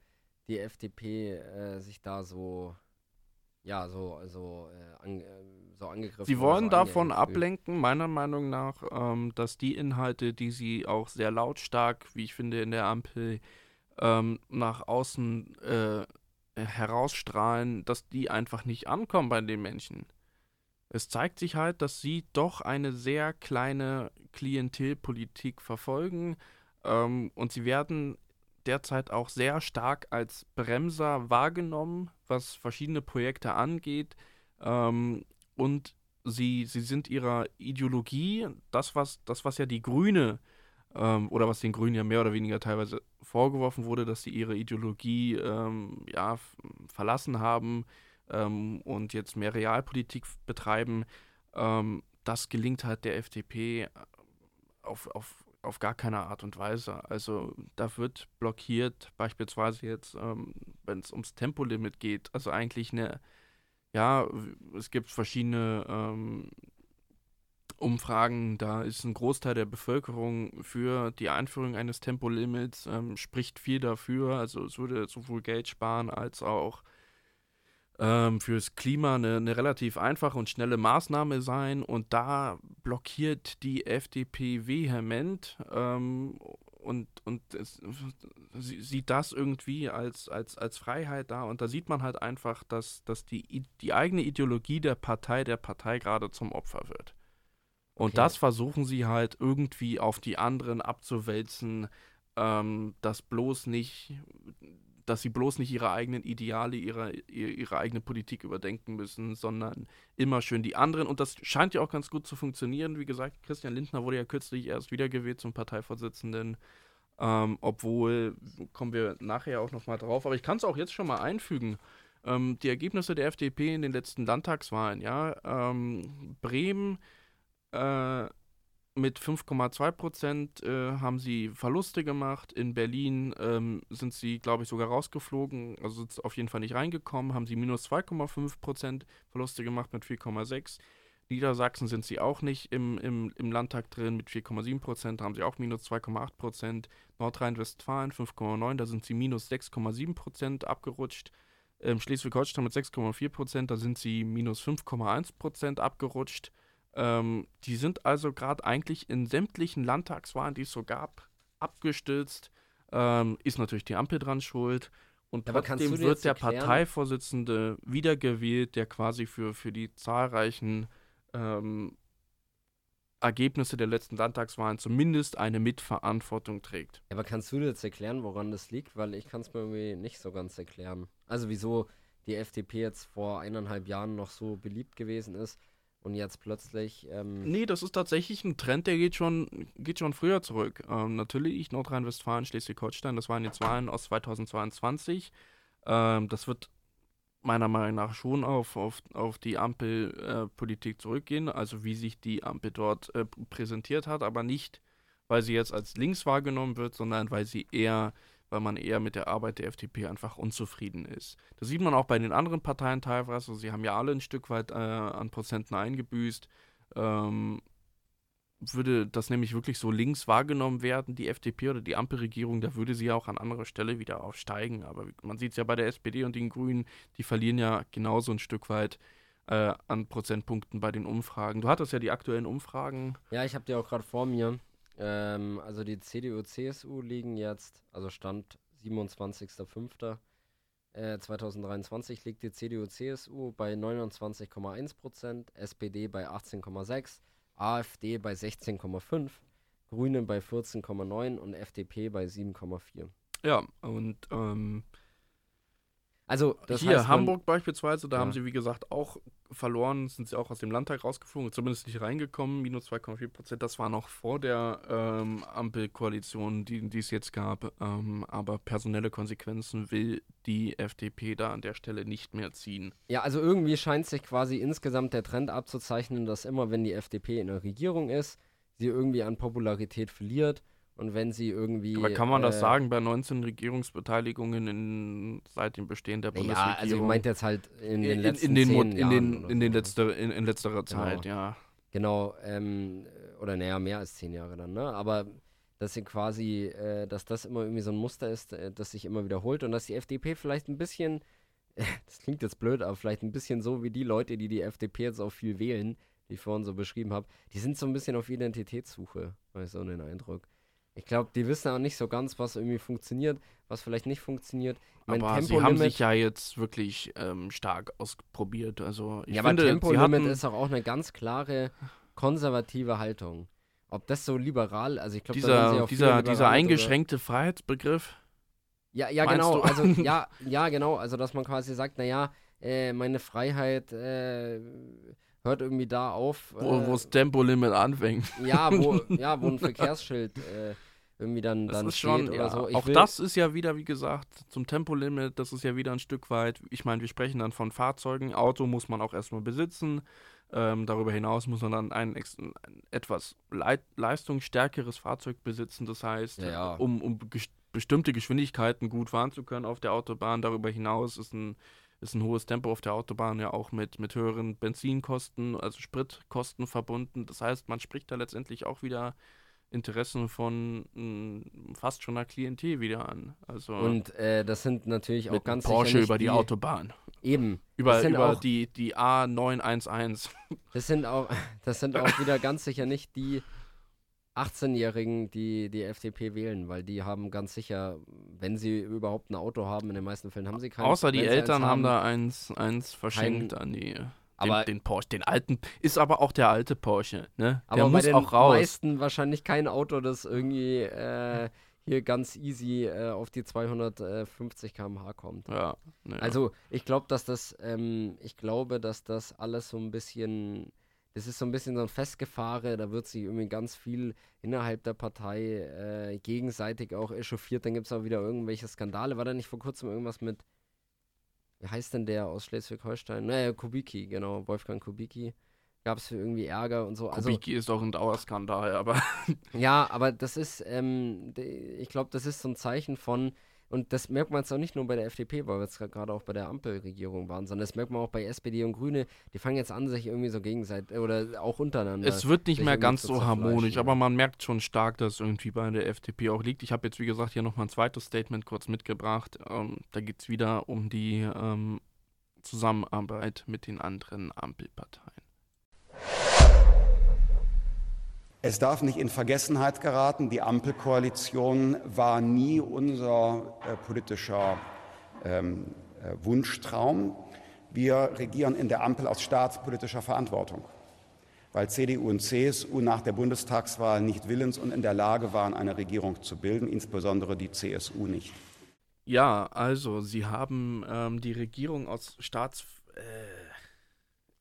die FDP äh, sich da so, ja, so, so, äh, an, so angegriffen Sie wollen so davon ablenken, meiner Meinung nach, ähm, dass die Inhalte, die sie auch sehr lautstark, wie ich finde, in der Ampel ähm, nach außen äh, herausstrahlen, dass die einfach nicht ankommen bei den Menschen. Es zeigt sich halt, dass sie doch eine sehr kleine Klientelpolitik verfolgen ähm, und sie werden derzeit auch sehr stark als Bremser wahrgenommen, was verschiedene Projekte angeht. Ähm, und sie, sie sind ihrer Ideologie, das was, das, was ja die Grüne ähm, oder was den Grünen ja mehr oder weniger teilweise vorgeworfen wurde, dass sie ihre Ideologie ähm, ja, verlassen haben ähm, und jetzt mehr Realpolitik betreiben, ähm, das gelingt halt der FDP auf, auf, auf gar keine Art und Weise. Also da wird blockiert, beispielsweise jetzt, ähm, wenn es ums Tempolimit geht, also eigentlich eine, ja, es gibt verschiedene ähm, Umfragen, da ist ein Großteil der Bevölkerung für die Einführung eines Tempolimits, ähm, spricht viel dafür. Also es würde sowohl Geld sparen als auch ähm, fürs Klima eine, eine relativ einfache und schnelle Maßnahme sein. Und da blockiert die FDP vehement ähm, und, und es, sie sieht das irgendwie als, als, als Freiheit da. Und da sieht man halt einfach, dass, dass die, die eigene Ideologie der Partei der Partei gerade zum Opfer wird. Und Okay. das versuchen sie halt irgendwie auf die anderen abzuwälzen, ähm, dass bloß nicht, dass sie bloß nicht ihre eigenen Ideale, ihre, ihre, eigene Politik überdenken müssen, sondern immer schön die anderen. Und das scheint ja auch ganz gut zu funktionieren. Wie gesagt, Christian Lindner wurde ja kürzlich erst wiedergewählt zum Parteivorsitzenden. Ähm, obwohl, kommen wir nachher auch nochmal drauf, aber ich kann es auch jetzt schon mal einfügen. Ähm, die Ergebnisse der FDP in den letzten Landtagswahlen, ja, ähm, Bremen äh, mit 5,2 Prozent äh, haben sie Verluste gemacht. In Berlin ähm, sind sie, glaube ich, sogar rausgeflogen, also sind auf jeden Fall nicht reingekommen, haben sie minus 2,5 Prozent Verluste gemacht mit 4,6. Niedersachsen sind sie auch nicht im, im, im Landtag drin mit 4,7 Prozent, haben sie auch minus 2,8 Prozent. Nordrhein-Westfalen 5,9, da sind sie minus 6,7 Prozent abgerutscht. Ähm, Schleswig-Holstein mit 6,4 Prozent, da sind sie minus 5,1 Prozent abgerutscht. Ähm, die sind also gerade eigentlich in sämtlichen Landtagswahlen, die es so gab, abgestürzt. Ähm, ist natürlich die Ampel dran schuld. Und Ja, trotzdem wird der erklären- Parteivorsitzende wiedergewählt, der quasi für, für die zahlreichen ähm, Ergebnisse der letzten Landtagswahlen zumindest eine Mitverantwortung trägt. Ja, aber kannst du dir jetzt erklären, woran das liegt? Weil ich kann es mir irgendwie nicht so ganz erklären. Also wieso die FDP jetzt vor eineinhalb Jahren noch so beliebt gewesen ist und jetzt plötzlich, ähm, Nee, das ist tatsächlich ein Trend, der geht schon, geht schon früher zurück. Ähm, natürlich Nordrhein-Westfalen, Schleswig-Holstein, das waren jetzt Wahlen aus 2022. Ähm, das wird meiner Meinung nach schon auf, auf, auf die Ampelpolitik zurückgehen, also wie sich die Ampel dort äh, präsentiert hat, aber nicht, weil sie jetzt als links wahrgenommen wird, sondern weil sie eher, weil man eher mit der Arbeit der FDP einfach unzufrieden ist. Das sieht man auch bei den anderen Parteien teilweise. Sie haben ja alle ein Stück weit äh, an Prozenten eingebüßt. Ähm, würde das nämlich wirklich so links wahrgenommen werden, die FDP oder die Ampelregierung, da würde sie ja auch an anderer Stelle wieder aufsteigen. Aber man sieht es ja bei der SPD und den Grünen, die verlieren ja genauso ein Stück weit äh, an Prozentpunkten bei den Umfragen. Du hattest ja die aktuellen Umfragen. ja, ich habe die auch gerade vor mir. Ähm, also die CDU, CSU liegen jetzt, also Stand 27.05. Äh, 2023 liegt die CDU, CSU bei 29,1 Prozent, SPD bei 18,6, AfD bei 16,5, Grüne bei 14,9 und FDP bei 7,4. Ja, und ähm, Also, das Hier, heißt, Hamburg beispielsweise, da Ja. haben sie, wie gesagt, auch verloren, sind sie auch aus dem Landtag rausgeflogen, zumindest nicht reingekommen, minus 2,4 Prozent. Das war noch vor der ähm, Ampelkoalition, die, die es jetzt gab. Ähm, aber personelle Konsequenzen will die FDP da an der Stelle nicht mehr ziehen. Ja, also irgendwie scheint sich quasi insgesamt der Trend abzuzeichnen, dass immer, wenn die FDP in der Regierung ist, sie irgendwie an Popularität verliert. Und wenn sie irgendwie. Aber kann man das äh, sagen bei 19 Regierungsbeteiligungen in, seit dem Bestehen der Ja, Bundesregierung? also ich meinte jetzt halt in den letzten in, den, zehn in, Jahren den, in, den so. letzter, in, in letzterer Zeit, Genau. ja. Genau, ähm, oder naja, mehr als zehn Jahre dann, ne? Aber dass sie quasi, äh, dass das immer irgendwie so ein Muster ist, äh, das sich immer wiederholt und dass die FDP vielleicht ein bisschen, das klingt jetzt blöd, aber vielleicht ein bisschen so wie die Leute, die die FDP jetzt auch viel wählen, die ich vorhin so beschrieben habe, die sind so ein bisschen auf Identitätssuche, habe ich so den Eindruck. Ich glaube, die wissen auch nicht so ganz, was irgendwie funktioniert, was vielleicht nicht funktioniert. Mein, Aber sie haben sich ja jetzt wirklich ähm, stark ausprobiert. Also ich ja, finde, aber Tempolimit ist auch, auch eine ganz klare konservative Haltung. Ob das so liberal, also ich glaube, dieser, dieser, dieser eingeschränkte Freiheitsbegriff. Ja, ja, genau. du? Also ja, ja, genau. Also dass man quasi sagt, naja, äh, meine Freiheit äh, hört irgendwie da auf. Wo, äh, wo das Tempolimit anfängt. ja, wo, ja, wo ein Verkehrsschild äh, irgendwie dann, Das dann ist steht schon, oder ja, so. Ich auch will- das ist ja wieder, wie gesagt, zum Tempolimit, das ist ja wieder ein Stück weit, ich meine, wir sprechen dann von Fahrzeugen, Auto muss man auch erstmal besitzen, ähm, darüber hinaus muss man dann ein, ein etwas leit leistungsstärkeres Fahrzeug besitzen, das heißt, Ja, ja. um, um ges bestimmte Geschwindigkeiten gut fahren zu können auf der Autobahn, darüber hinaus ist ein ist ein hohes Tempo auf der Autobahn ja auch mit, mit höheren Benzinkosten, also Spritkosten verbunden. Das heißt, man spricht da letztendlich auch wieder Interessen von mh, fast schon einer Klientel wieder an. Also Und äh, das sind natürlich auch ganz Porsche über die, Autobahn. Eben. Über, über auch, die, die A911. Das sind auch, das sind auch wieder ganz sicher nicht die 18-Jährigen, die die FDP wählen, weil die haben ganz sicher, wenn sie überhaupt ein Auto haben, in den meisten Fällen haben sie keins. Außer die Eltern haben da eins, eins verschenkt Kein- an die. Den, Aber- den Porsche, den alten, ist aber auch der alte Porsche, ne? Aber Der bei muss den auch raus. meisten wahrscheinlich kein Auto, das irgendwie äh, hier ganz easy äh, auf die 250 km/h kommt. Ja, ne, Also ich glaube, dass das, ähm, ich glaube, dass das alles so ein bisschen, das ist so ein bisschen so ein Festgefahre, da wird sich irgendwie ganz viel innerhalb der Partei äh, gegenseitig auch echauffiert, dann gibt es auch wieder irgendwelche Skandale. War da nicht vor kurzem irgendwas mit, wie heißt denn der aus Schleswig-Holstein? Naja, Kubicki, genau, Wolfgang Kubicki. Gab es irgendwie Ärger und so. Also, Kubicki ist auch ein Dauerskandal, aber ja, aber das ist, ähm, ich glaube, das ist so ein Zeichen von, und das merkt man jetzt auch nicht nur bei der FDP, weil wir jetzt gerade auch bei der Ampelregierung waren, sondern das merkt man auch bei SPD und Grüne, die fangen jetzt an, sich irgendwie so gegenseitig oder auch untereinander. es wird nicht mehr ganz so harmonisch, aber man merkt schon stark, dass es irgendwie bei der FDP auch liegt. Ich habe jetzt, wie gesagt, hier nochmal ein zweites Statement kurz mitgebracht. Ähm, da geht es wieder um die ähm, Zusammenarbeit mit den anderen Ampelparteien. Es darf nicht in Vergessenheit geraten, die Ampelkoalition war nie unser äh, politischer ähm, äh, Wunschtraum. Wir regieren in der Ampel aus staatspolitischer Verantwortung, weil CDU und CSU nach der Bundestagswahl nicht willens und in der Lage waren, eine Regierung zu bilden, insbesondere die CSU nicht. Ja, also, sie haben ähm, die Regierung aus Staats, äh,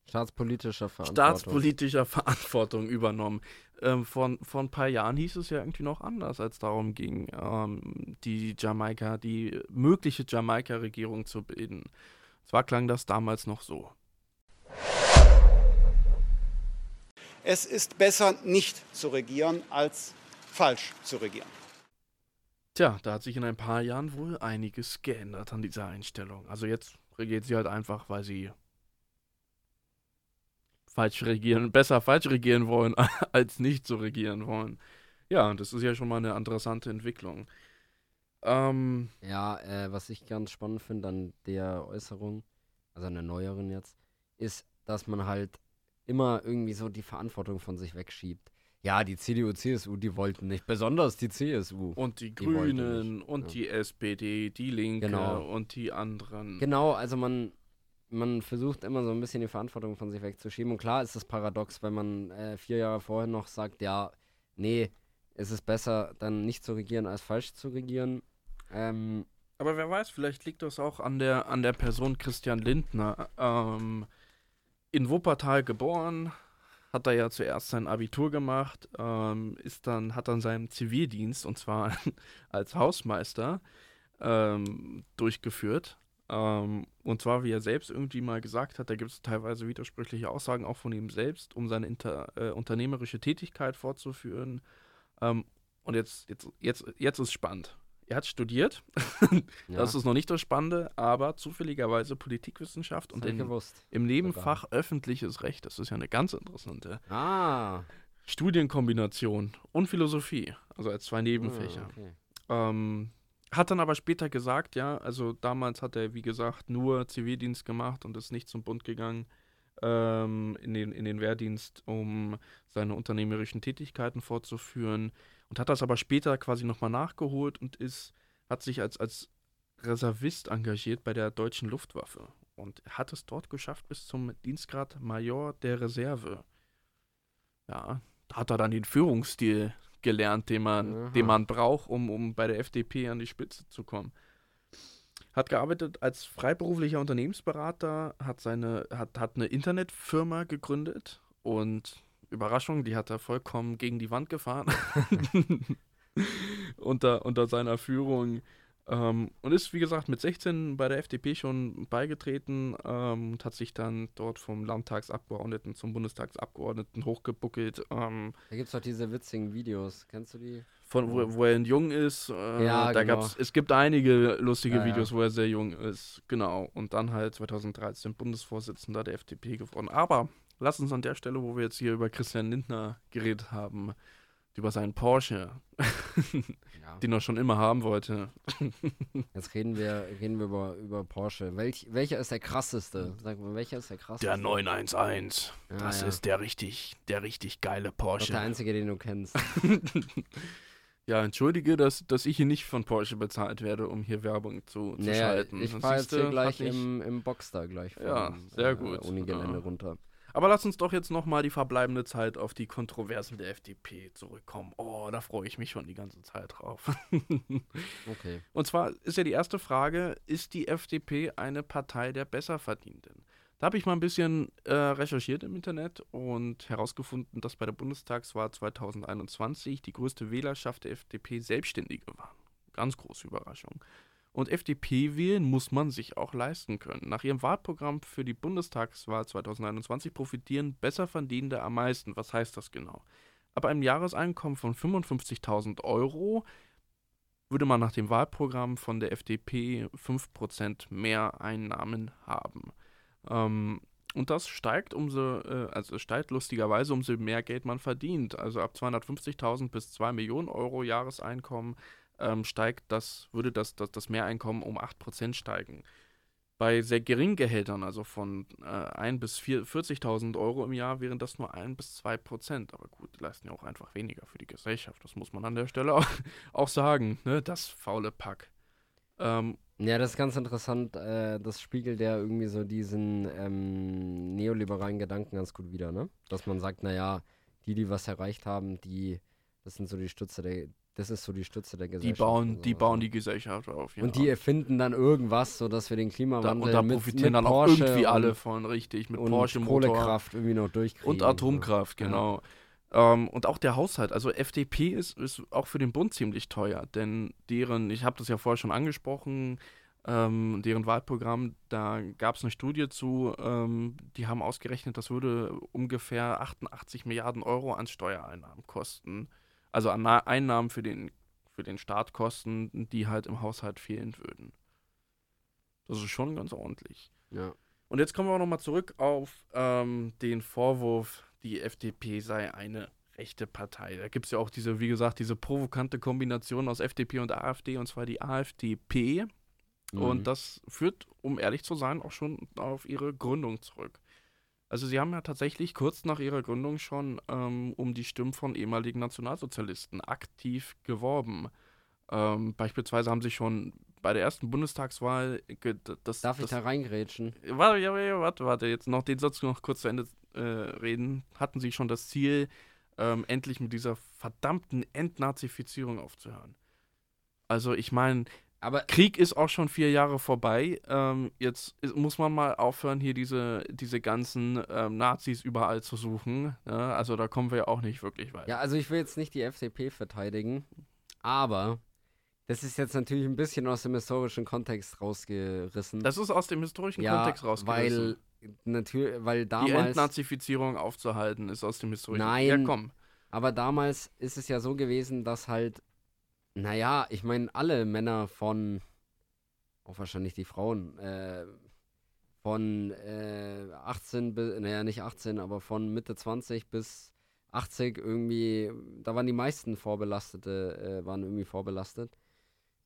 staatspolitischer Verantwortung. staatspolitischer Verantwortung übernommen. Ähm, vor, vor ein paar Jahren hieß es ja irgendwie noch anders, als darum ging, ähm, die Jamaika, die mögliche Jamaika-Regierung zu bilden. Zwar klang das damals noch so. Es ist besser, nicht zu regieren, als falsch zu regieren. Tja, da hat sich in ein paar Jahren wohl einiges geändert an dieser Einstellung. Also jetzt regiert sie halt einfach, weil sie falsch regieren, besser falsch regieren wollen, als nicht so regieren wollen. Ja, das ist ja schon mal eine interessante Entwicklung. Ähm, Ja, äh, was ich ganz spannend finde an der Äußerung, also an der neueren jetzt, ist, dass man halt immer irgendwie so die Verantwortung von sich wegschiebt. Ja, die CDU, CSU, die wollten nicht, besonders die CSU. und die, Die Grünen und ja. die SPD, die Linke Genau. und die anderen. Genau, also man, man versucht immer so ein bisschen die Verantwortung von sich wegzuschieben. Und klar ist das paradox, wenn man äh, vier Jahre vorher noch sagt, ja, nee, es ist besser, dann nicht zu regieren, als falsch zu regieren. Ähm, Aber wer weiß, vielleicht liegt das auch an der, an der Person Christian Lindner. Ähm, in Wuppertal geboren, hat er ja zuerst sein Abitur gemacht, ähm, ist dann, hat dann seinen Zivildienst, und zwar als Hausmeister, ähm, durchgeführt. Ähm, und zwar, wie er selbst irgendwie mal gesagt hat, da gibt es teilweise widersprüchliche Aussagen auch von ihm selbst, um seine inter, äh, unternehmerische Tätigkeit fortzuführen. Ähm, und jetzt, jetzt, jetzt, jetzt ist spannend. Er hat studiert, Ja, das ist noch nicht das Spannende, aber zufälligerweise Politikwissenschaft und in, im Nebenfach öffentliches Recht. Das ist ja eine ganz interessante Ah. Studienkombination und Philosophie, also als zwei Nebenfächer. Ah, okay. Ähm, hat dann aber später gesagt, ja, also damals hat er, wie gesagt, nur Zivildienst gemacht und ist nicht zum Bund gegangen ähm, in, den, in den Wehrdienst, um seine unternehmerischen Tätigkeiten fortzuführen und hat das aber später quasi nochmal nachgeholt und ist, hat sich als, als Reservist engagiert bei der deutschen Luftwaffe und hat es dort geschafft bis zum Dienstgrad Major der Reserve. Ja, da hat er dann den Führungsstil gelernt, den man, Aha. den man braucht, um, um bei der FDP an die Spitze zu kommen. Hat gearbeitet als freiberuflicher Unternehmensberater, hat seine, hat, hat eine Internetfirma gegründet und Überraschung, die hat er vollkommen gegen die Wand gefahren. unter, unter seiner Führung. Ähm, und ist, wie gesagt, mit 16 bei der FDP schon beigetreten ähm, und hat sich dann dort vom Landtagsabgeordneten zum Bundestagsabgeordneten hochgebuckelt. Ähm, Da gibt es doch diese witzigen Videos. Kennst du die? von wo, wo er jung ist. Äh, Ja, da genau. gab's, es gibt einige lustige Ja, ja. Videos, wo er sehr jung ist. Genau. Und dann halt 2013 Bundesvorsitzender der FDP geworden. Aber lass uns an der Stelle, wo wir jetzt hier über Christian Lindner geredet haben, über seinen Porsche, Ja. den er schon immer haben wollte. Jetzt reden wir, reden wir über, über Porsche. Welch, welcher ist der krasseste? Sag mal, welcher ist der krasseste? Der 911. Ja, das ja. ist der richtig, der richtig geile Das ist Porsche. der einzige, den du kennst. ja, entschuldige, dass, dass ich hier nicht von Porsche bezahlt werde, um hier Werbung zu, zu Naja, schalten. ich fahre jetzt hier gleich im, im Boxster gleich vom Ja, sehr gut. Unigelände Ja. runter. Aber lass uns doch jetzt nochmal die verbleibende Zeit auf die Kontroversen der FDP zurückkommen. Oh, da freue ich mich schon die ganze Zeit drauf. Okay. Und zwar ist ja die erste Frage, ist die FDP eine Partei der Besserverdienenden? Da habe ich mal ein bisschen äh, recherchiert im Internet und herausgefunden, dass bei der Bundestagswahl 2021 die größte Wählerschaft der FDP Selbstständige waren. Ganz große Überraschung. Und FDP wählen muss man sich auch leisten können. Nach ihrem Wahlprogramm für die Bundestagswahl 2021 profitieren Besserverdienende am meisten. Was heißt das genau? Ab einem Jahreseinkommen von 55.000 Euro würde man nach dem Wahlprogramm von der FDP 5% mehr Einnahmen haben. Ähm, und das steigt umso, äh, also steigt lustigerweise, umso mehr Geld man verdient. Also ab 250.000 bis 2 Millionen Euro Jahreseinkommen ähm, steigt das, würde das, das, das Mehreinkommen um 8% steigen. Bei sehr geringen Gehältern, also von äh, 1 bis 4 40.000 Euro im Jahr, wären das nur 1 bis 2 Prozent. Aber gut, die leisten ja auch einfach weniger für die Gesellschaft. Das muss man an der Stelle auch, auch sagen. Ne? Das faule Pack. Ähm, Ja, das ist ganz interessant. Äh, das spiegelt ja irgendwie so diesen ähm, neoliberalen Gedanken ganz gut wider, ne? Dass man sagt, naja, die, die was erreicht haben, die, das sind so die Stütze der, das ist so die Stütze der die Gesellschaft. bauen, und die sowas, bauen ne? die Gesellschaft auf. Ja. Und die erfinden dann irgendwas, sodass wir den da, Klimawandel und da mit, profitieren mit dann auch Porsche irgendwie und, alle von, richtig. Mit und Porsche, Motor Kohlekraft irgendwie noch durchkriegen. und Atomkraft, Ja. genau. Ähm, und auch der Haushalt, also FDP ist, ist auch für den Bund ziemlich teuer, denn deren, ich habe das ja vorher schon angesprochen, ähm, deren Wahlprogramm, da gab es eine Studie zu, ähm, die haben ausgerechnet, das würde ungefähr 88 Milliarden Euro an Steuereinnahmen kosten. Also an Na Einnahmen für den, für den Staat kosten, die halt im Haushalt fehlen würden. Das ist schon ganz ordentlich. Ja. Und jetzt kommen wir auch nochmal zurück auf ähm, den Vorwurf, die FDP sei eine rechte Partei. Da gibt es ja auch diese, wie gesagt, diese provokante Kombination aus FDP und AfD, und zwar die AfDP. Mhm. Und das führt, um ehrlich zu sein, auch schon auf ihre Gründung zurück. Also sie haben ja tatsächlich kurz nach ihrer Gründung schon ähm, um die Stimmen von ehemaligen Nationalsozialisten aktiv geworben. Ähm, beispielsweise haben sie schon bei der ersten Bundestagswahl das, Darf ich das, da reingrätschen? Warte, ja, ja, warte, warte, jetzt noch den Satz noch kurz zu Ende äh, reden. Hatten sie schon das Ziel, ähm, endlich mit dieser verdammten Entnazifizierung aufzuhören. Also ich meine, Aber Krieg ist auch schon vier Jahre vorbei. Ähm, jetzt muss man mal aufhören, hier diese, diese ganzen ähm, Nazis überall zu suchen. Ja, also da kommen wir ja auch nicht wirklich weit. Ja, also ich will jetzt nicht die FDP verteidigen, aber das ist jetzt natürlich ein bisschen aus dem historischen Kontext rausgerissen. Das ist aus dem historischen ja, Kontext rausgerissen. Weil, natürlich, weil Die damals. Entnazifizierung aufzuhalten ist aus dem historischen Nein. Ja, komm. Aber damals ist es ja so gewesen, dass halt, naja, ich meine, alle Männer von, auch wahrscheinlich die Frauen, äh, von äh, 18 bis, naja, nicht 18, aber von Mitte 20 bis 80 irgendwie, da waren die meisten Vorbelastete, äh, waren irgendwie vorbelastet.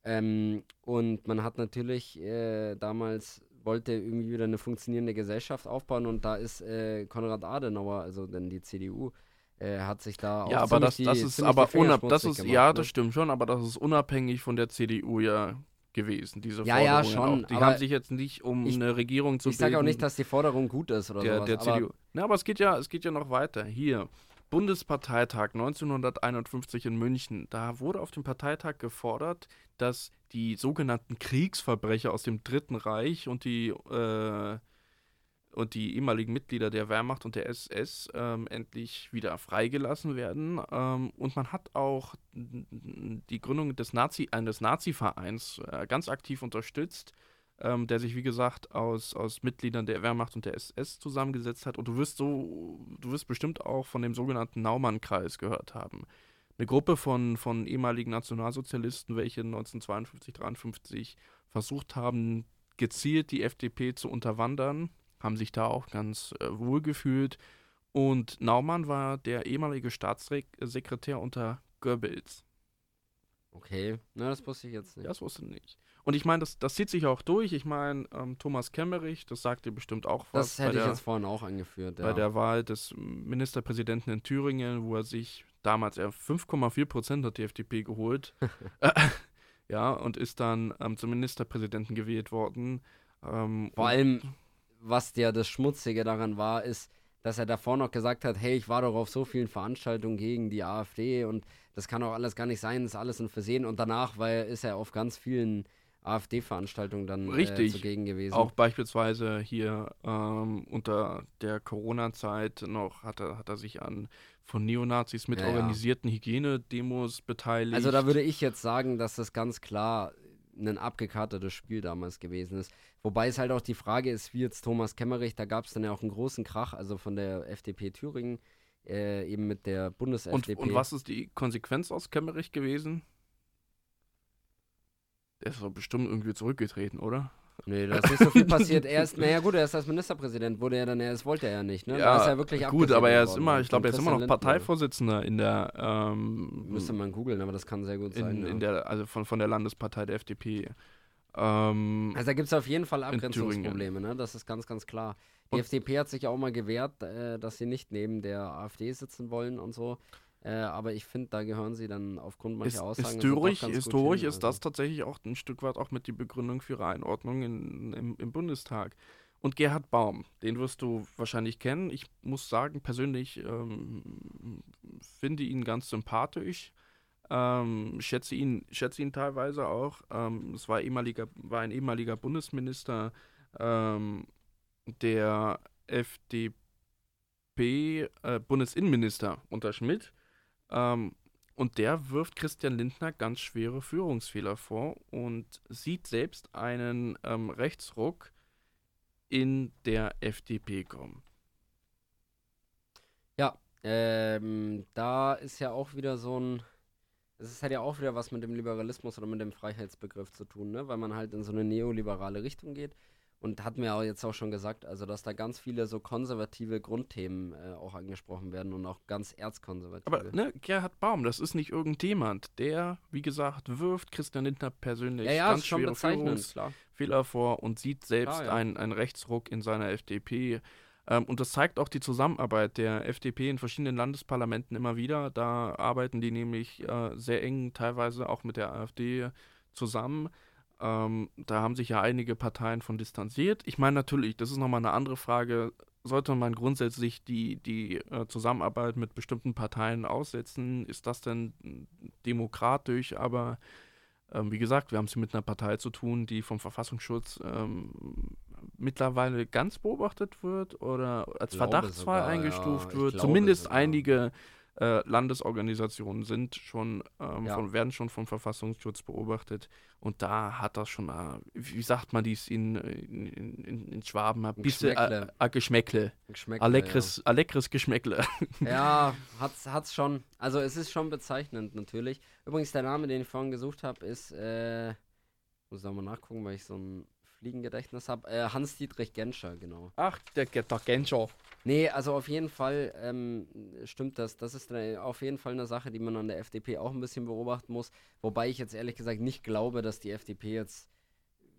Ähm, und man hat natürlich äh, damals wollte irgendwie wieder eine funktionierende Gesellschaft aufbauen und da ist äh, Konrad Adenauer, also denn die CDU, äh, hat sich da auch Ja, aber das, das die- ist aber unab das ist gemacht, ja, ne? das stimmt schon, aber das ist unabhängig von der CDU ja gewesen, diese Ja, ja, schon, auch. Die haben sich jetzt nicht um ich- eine Regierung zu Ich sage auch bilden nicht, dass die Forderung gut ist oder der, sowas, der aber CDU. Na, aber es geht ja, es geht ja noch weiter. Hier, Bundesparteitag 1951 in München. Da wurde auf dem Parteitag gefordert, dass die sogenannten Kriegsverbrecher aus dem Dritten Reich und die äh, und die ehemaligen Mitglieder der Wehrmacht und der SS ähm, endlich wieder freigelassen werden. Ähm, und man hat auch die Gründung des Nazi, eines Nazi-Vereins äh, ganz aktiv unterstützt, ähm, der sich, wie gesagt, aus, aus Mitgliedern der Wehrmacht und der SS zusammengesetzt hat. Und du wirst so, du wirst bestimmt auch von dem sogenannten Naumann-Kreis gehört haben. Eine Gruppe von, von ehemaligen Nationalsozialisten, welche 1952, 53 versucht haben, gezielt die FDP zu unterwandern, haben sich da auch ganz äh, wohl gefühlt. Und Naumann war der ehemalige Staatssekretär unter Goebbels. okay, na, das wusste ich jetzt nicht. Das wusste ich nicht. Und ich meine, das, das zieht sich auch durch. Ich meine, ähm, Thomas Kemmerich, das sagt dir bestimmt auch was das hätte bei, ich der, jetzt vorhin auch angeführt, ja. bei der Wahl des Ministerpräsidenten in Thüringen, wo er sich damals er 5,4 Prozent hat die FDP geholt. Äh, ja, und ist dann ähm, zum Ministerpräsidenten gewählt worden. Ähm, Vor allem, was ja das Schmutzige daran war, ist, dass er davor noch gesagt hat, hey, ich war doch auf so vielen Veranstaltungen gegen die AfD und das kann auch alles gar nicht sein, das ist alles ein Versehen. Und danach war er, ist er auf ganz vielen AfD-Veranstaltungen dann Äh, Richtig. zugegen gewesen. Auch beispielsweise hier ähm, unter der Corona-Zeit noch hat er, hat er sich an von Neonazis mit Ja, ja. organisierten Hygienedemos beteiligt. Also da würde ich jetzt sagen, dass das ganz klar ein abgekartetes Spiel damals gewesen ist. Wobei es halt auch die Frage ist, wie jetzt Thomas Kemmerich, da gab es dann ja auch einen großen Krach, also von der FDP Thüringen, äh, eben mit der und, Bundes-FDP. und was ist die Konsequenz aus Kemmerich gewesen? Der ist doch bestimmt irgendwie zurückgetreten, oder? Nee, da ist nicht so viel passiert. Er ist, naja gut, er ist als Ministerpräsident, wurde er dann, er, das wollte er ja nicht, ne? da ist er wirklich gut, aber er ist worden immer, ich glaube, er ist immer noch. Parteivorsitzender in der, ähm, Müsste man googeln, aber das kann sehr gut sein. in, ja. der, also von, von der Landespartei der FDP. Ähm, Also da gibt es auf jeden Fall. Abgrenzungsprobleme, ne? Das ist ganz, ganz klar. Die Und- FDP hat sich ja auch mal gewehrt, äh, dass sie nicht neben der AfD sitzen wollen und so. Äh, aber ich finde, da gehören sie dann aufgrund mancher Ist, Aussagen. historisch historisch hin, ist also. das tatsächlich auch ein Stück weit auch mit die Begründung für ihre Einordnung in, im, im Bundestag. Und Gerhard Baum, den wirst du wahrscheinlich kennen. Ich muss sagen, persönlich ähm, finde ihn ganz sympathisch. Ähm, schätze ihn, schätze ihn teilweise auch. Ähm, es war ehemaliger, war ein ehemaliger Bundesminister ähm, der FDP, äh, Bundesinnenminister unter Schmidt. Ähm, und der wirft Christian Lindner ganz schwere Führungsfehler vor und sieht selbst einen ähm, Rechtsruck in der FDP kommen. Ja, ähm, da ist ja auch wieder so ein. Es hat ja auch wieder was mit dem Liberalismus oder mit dem Freiheitsbegriff zu tun, ne? Weil man halt in so eine neoliberale Richtung geht. Und hat mir auch jetzt auch schon gesagt, also dass da ganz viele so konservative Grundthemen äh, auch angesprochen werden und auch ganz erzkonservative. Aber ne, Gerhard Baum, das ist nicht irgendjemand. Der, wie gesagt, wirft Christian Lindner persönlich ja, ja, ganz schwere. Führungsfehler vor und sieht selbst ja. einen, einen Rechtsruck in seiner FDP. Ähm, und das zeigt auch die Zusammenarbeit der FDP in verschiedenen Landesparlamenten immer wieder. Da arbeiten die nämlich äh, sehr eng teilweise auch mit der AfD zusammen. Ähm, da haben sich ja einige Parteien von distanziert. Ich meine natürlich, das ist nochmal eine andere Frage. Sollte man grundsätzlich die, die äh, Zusammenarbeit mit bestimmten Parteien aussetzen? Ist das denn demokratisch? Aber ähm, wie gesagt, wir haben es mit einer Partei zu tun, die vom Verfassungsschutz ähm, mittlerweile ganz beobachtet wird oder als Verdachtsfall sogar, eingestuft ja, wird. Zumindest sogar. einige äh, Landesorganisationen sind schon, ähm, ja. von, werden schon vom Verfassungsschutz beobachtet. Und da hat das schon, äh, wie sagt man dies in, in, in, in Schwaben, ein bisschen äh, äh, Geschmäckle. Geschmäckle Alekres, ja. Alekres Geschmäckle. Ja, hat's, hat's schon. Also es ist schon bezeichnend natürlich. Übrigens, der Name, den ich vorhin gesucht habe, ist, äh, muss ich mal nachgucken, weil ich so ein Fliegengedächtnis habe. Äh, Hans-Dietrich Genscher, genau. Ach, der, der Genscher. Nee, also auf jeden Fall ähm, stimmt das. Das ist auf jeden Fall eine Sache, die man an der FDP auch ein bisschen beobachten muss. Wobei ich jetzt ehrlich gesagt nicht glaube, dass die FDP jetzt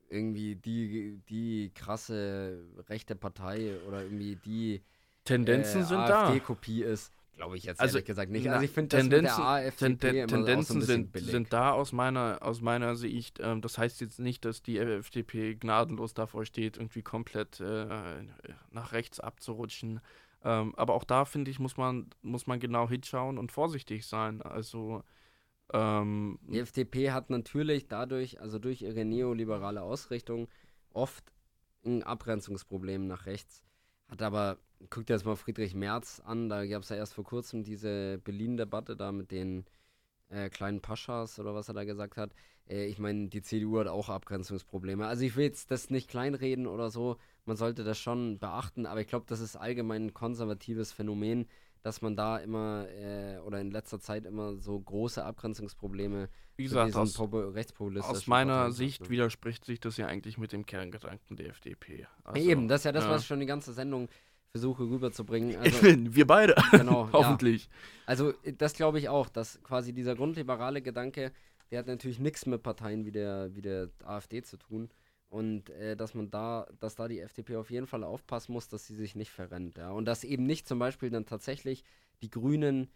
irgendwie die, die krasse rechte Partei oder irgendwie die Tendenzen äh, sind AfD-Kopie ist. Glaube ich jetzt also, ehrlich gesagt nicht. Also ich finde das mit der AfD ten, Tendenzen so sind, sind da aus meiner, aus meiner Sicht. Ähm, das heißt jetzt nicht, dass die FDP gnadenlos davor steht, irgendwie komplett äh, nach rechts abzurutschen. Ähm, aber auch da, finde ich, muss man, muss man genau hinschauen und vorsichtig sein. Also ähm, die FDP hat natürlich dadurch, also durch ihre neoliberale Ausrichtung, oft ein Abgrenzungsproblem nach rechts. Hat aber guck dir jetzt mal Friedrich Merz an, da gab es ja erst vor kurzem diese Berlin-Debatte da mit den äh, kleinen Paschas oder was er da gesagt hat. Äh, ich meine, die CDU hat auch Abgrenzungsprobleme. Also ich will jetzt das nicht kleinreden oder so, man sollte das schon beachten, aber ich glaube, das ist allgemein ein konservatives Phänomen, dass man da immer äh, oder in letzter Zeit immer so große Abgrenzungsprobleme Wie gesagt, aus, aus meiner Parteien Sicht hat, ne? widerspricht sich das ja eigentlich mit dem Kerngedanken der FDP. Also, Eben, das ist ja das, ja. was schon die ganze Sendung versuche rüberzubringen. Also, wir beide. Genau. Hoffentlich. Ja. Also, das glaube ich auch, dass quasi dieser grundliberale Gedanke, der hat natürlich nichts mit Parteien wie der, wie der AfD zu tun. Und äh, dass man da, dass da die FDP auf jeden Fall aufpassen muss, dass sie sich nicht verrennt. Ja? Und dass eben nicht zum Beispiel dann tatsächlich die Grünen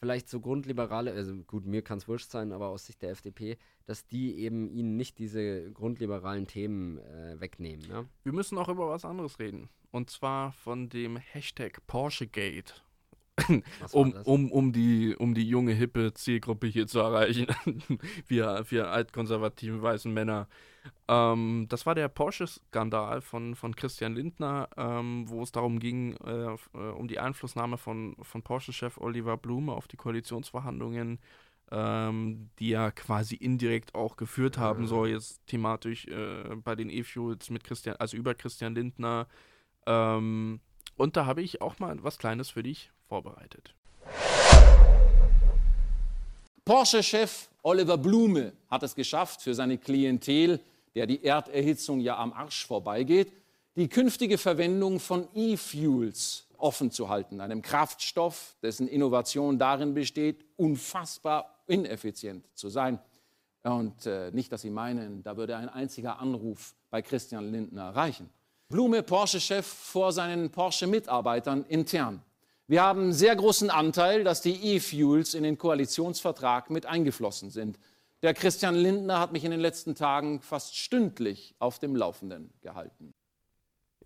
vielleicht so grundliberale, also gut, mir kann es wurscht sein, aber aus Sicht der FDP, dass die eben ihnen nicht diese grundliberalen Themen äh, wegnehmen. Ja? Wir müssen auch über was anderes reden. Und zwar von dem Hashtag PorscheGate. um, um, um, die, um die junge, hippe Zielgruppe hier zu erreichen. wir, wir altkonservativen weißen Männer. Ähm, das war der Porsche-Skandal von, von Christian Lindner, ähm, wo es darum ging, äh, äh, um die Einflussnahme von, von Porsche-Chef Oliver Blume auf die Koalitionsverhandlungen, ähm, die er quasi indirekt auch geführt haben soll, jetzt thematisch äh, bei den E-Fuels mit Christian, also über Christian Lindner. Ähm, und da habe ich auch mal was Kleines für dich vorbereitet. Porsche-Chef Oliver Blume hat es geschafft, für seine Klientel, der die Erderhitzung ja am Arsch vorbeigeht, die künftige Verwendung von E-Fuels offen zu halten, einem Kraftstoff, dessen Innovation darin besteht, unfassbar ineffizient zu sein. Und äh, nicht, dass Sie meinen, da würde ein einziger Anruf bei Christian Lindner reichen. Blume, Porsche-Chef, vor seinen Porsche-Mitarbeitern intern. Wir haben sehr großen Anteil, dass die E-Fuels in den Koalitionsvertrag mit eingeflossen sind. Der Christian Lindner hat mich in den letzten Tagen fast stündlich auf dem Laufenden gehalten.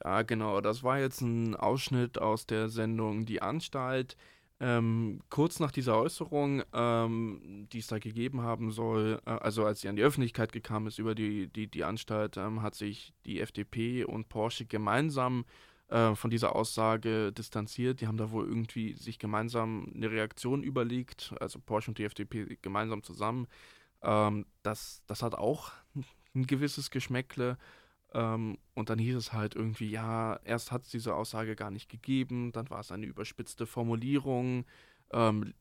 Ja, genau. Das war jetzt ein Ausschnitt aus der Sendung Die Anstalt. Ähm, kurz nach dieser Äußerung, ähm, die es da gegeben haben soll, äh, also als sie an die Öffentlichkeit gekommen ist über die, die, die Anstalt, ähm, hat sich die FDP und Porsche gemeinsam äh, von dieser Aussage distanziert. Die haben da wohl irgendwie sich gemeinsam eine Reaktion überlegt, also Porsche und die FDP gemeinsam zusammen. Ähm, das, das hat auch ein gewisses Geschmäckle. Ähm, und dann hieß es halt irgendwie, ja, erst hat es diese Aussage gar nicht gegeben, dann war es eine überspitzte Formulierung. Ähm,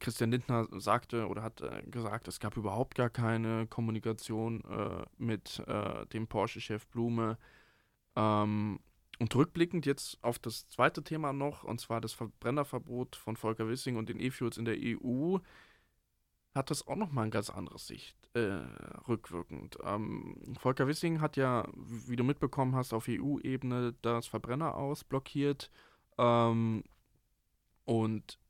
Christian Lindner sagte oder hat äh, gesagt, es gab überhaupt gar keine Kommunikation äh, mit äh, dem Porsche-Chef Blume. Ähm, und rückblickend jetzt auf das zweite Thema noch, und zwar das Verbrennerverbot von Volker Wissing und den E-Fuels in der EU, hat das auch nochmal ein ganz anderes Sicht, äh, rückwirkend. Ähm, Volker Wissing hat ja, wie du mitbekommen hast, auf EU-Ebene das Verbrenner ausblockiert ähm, und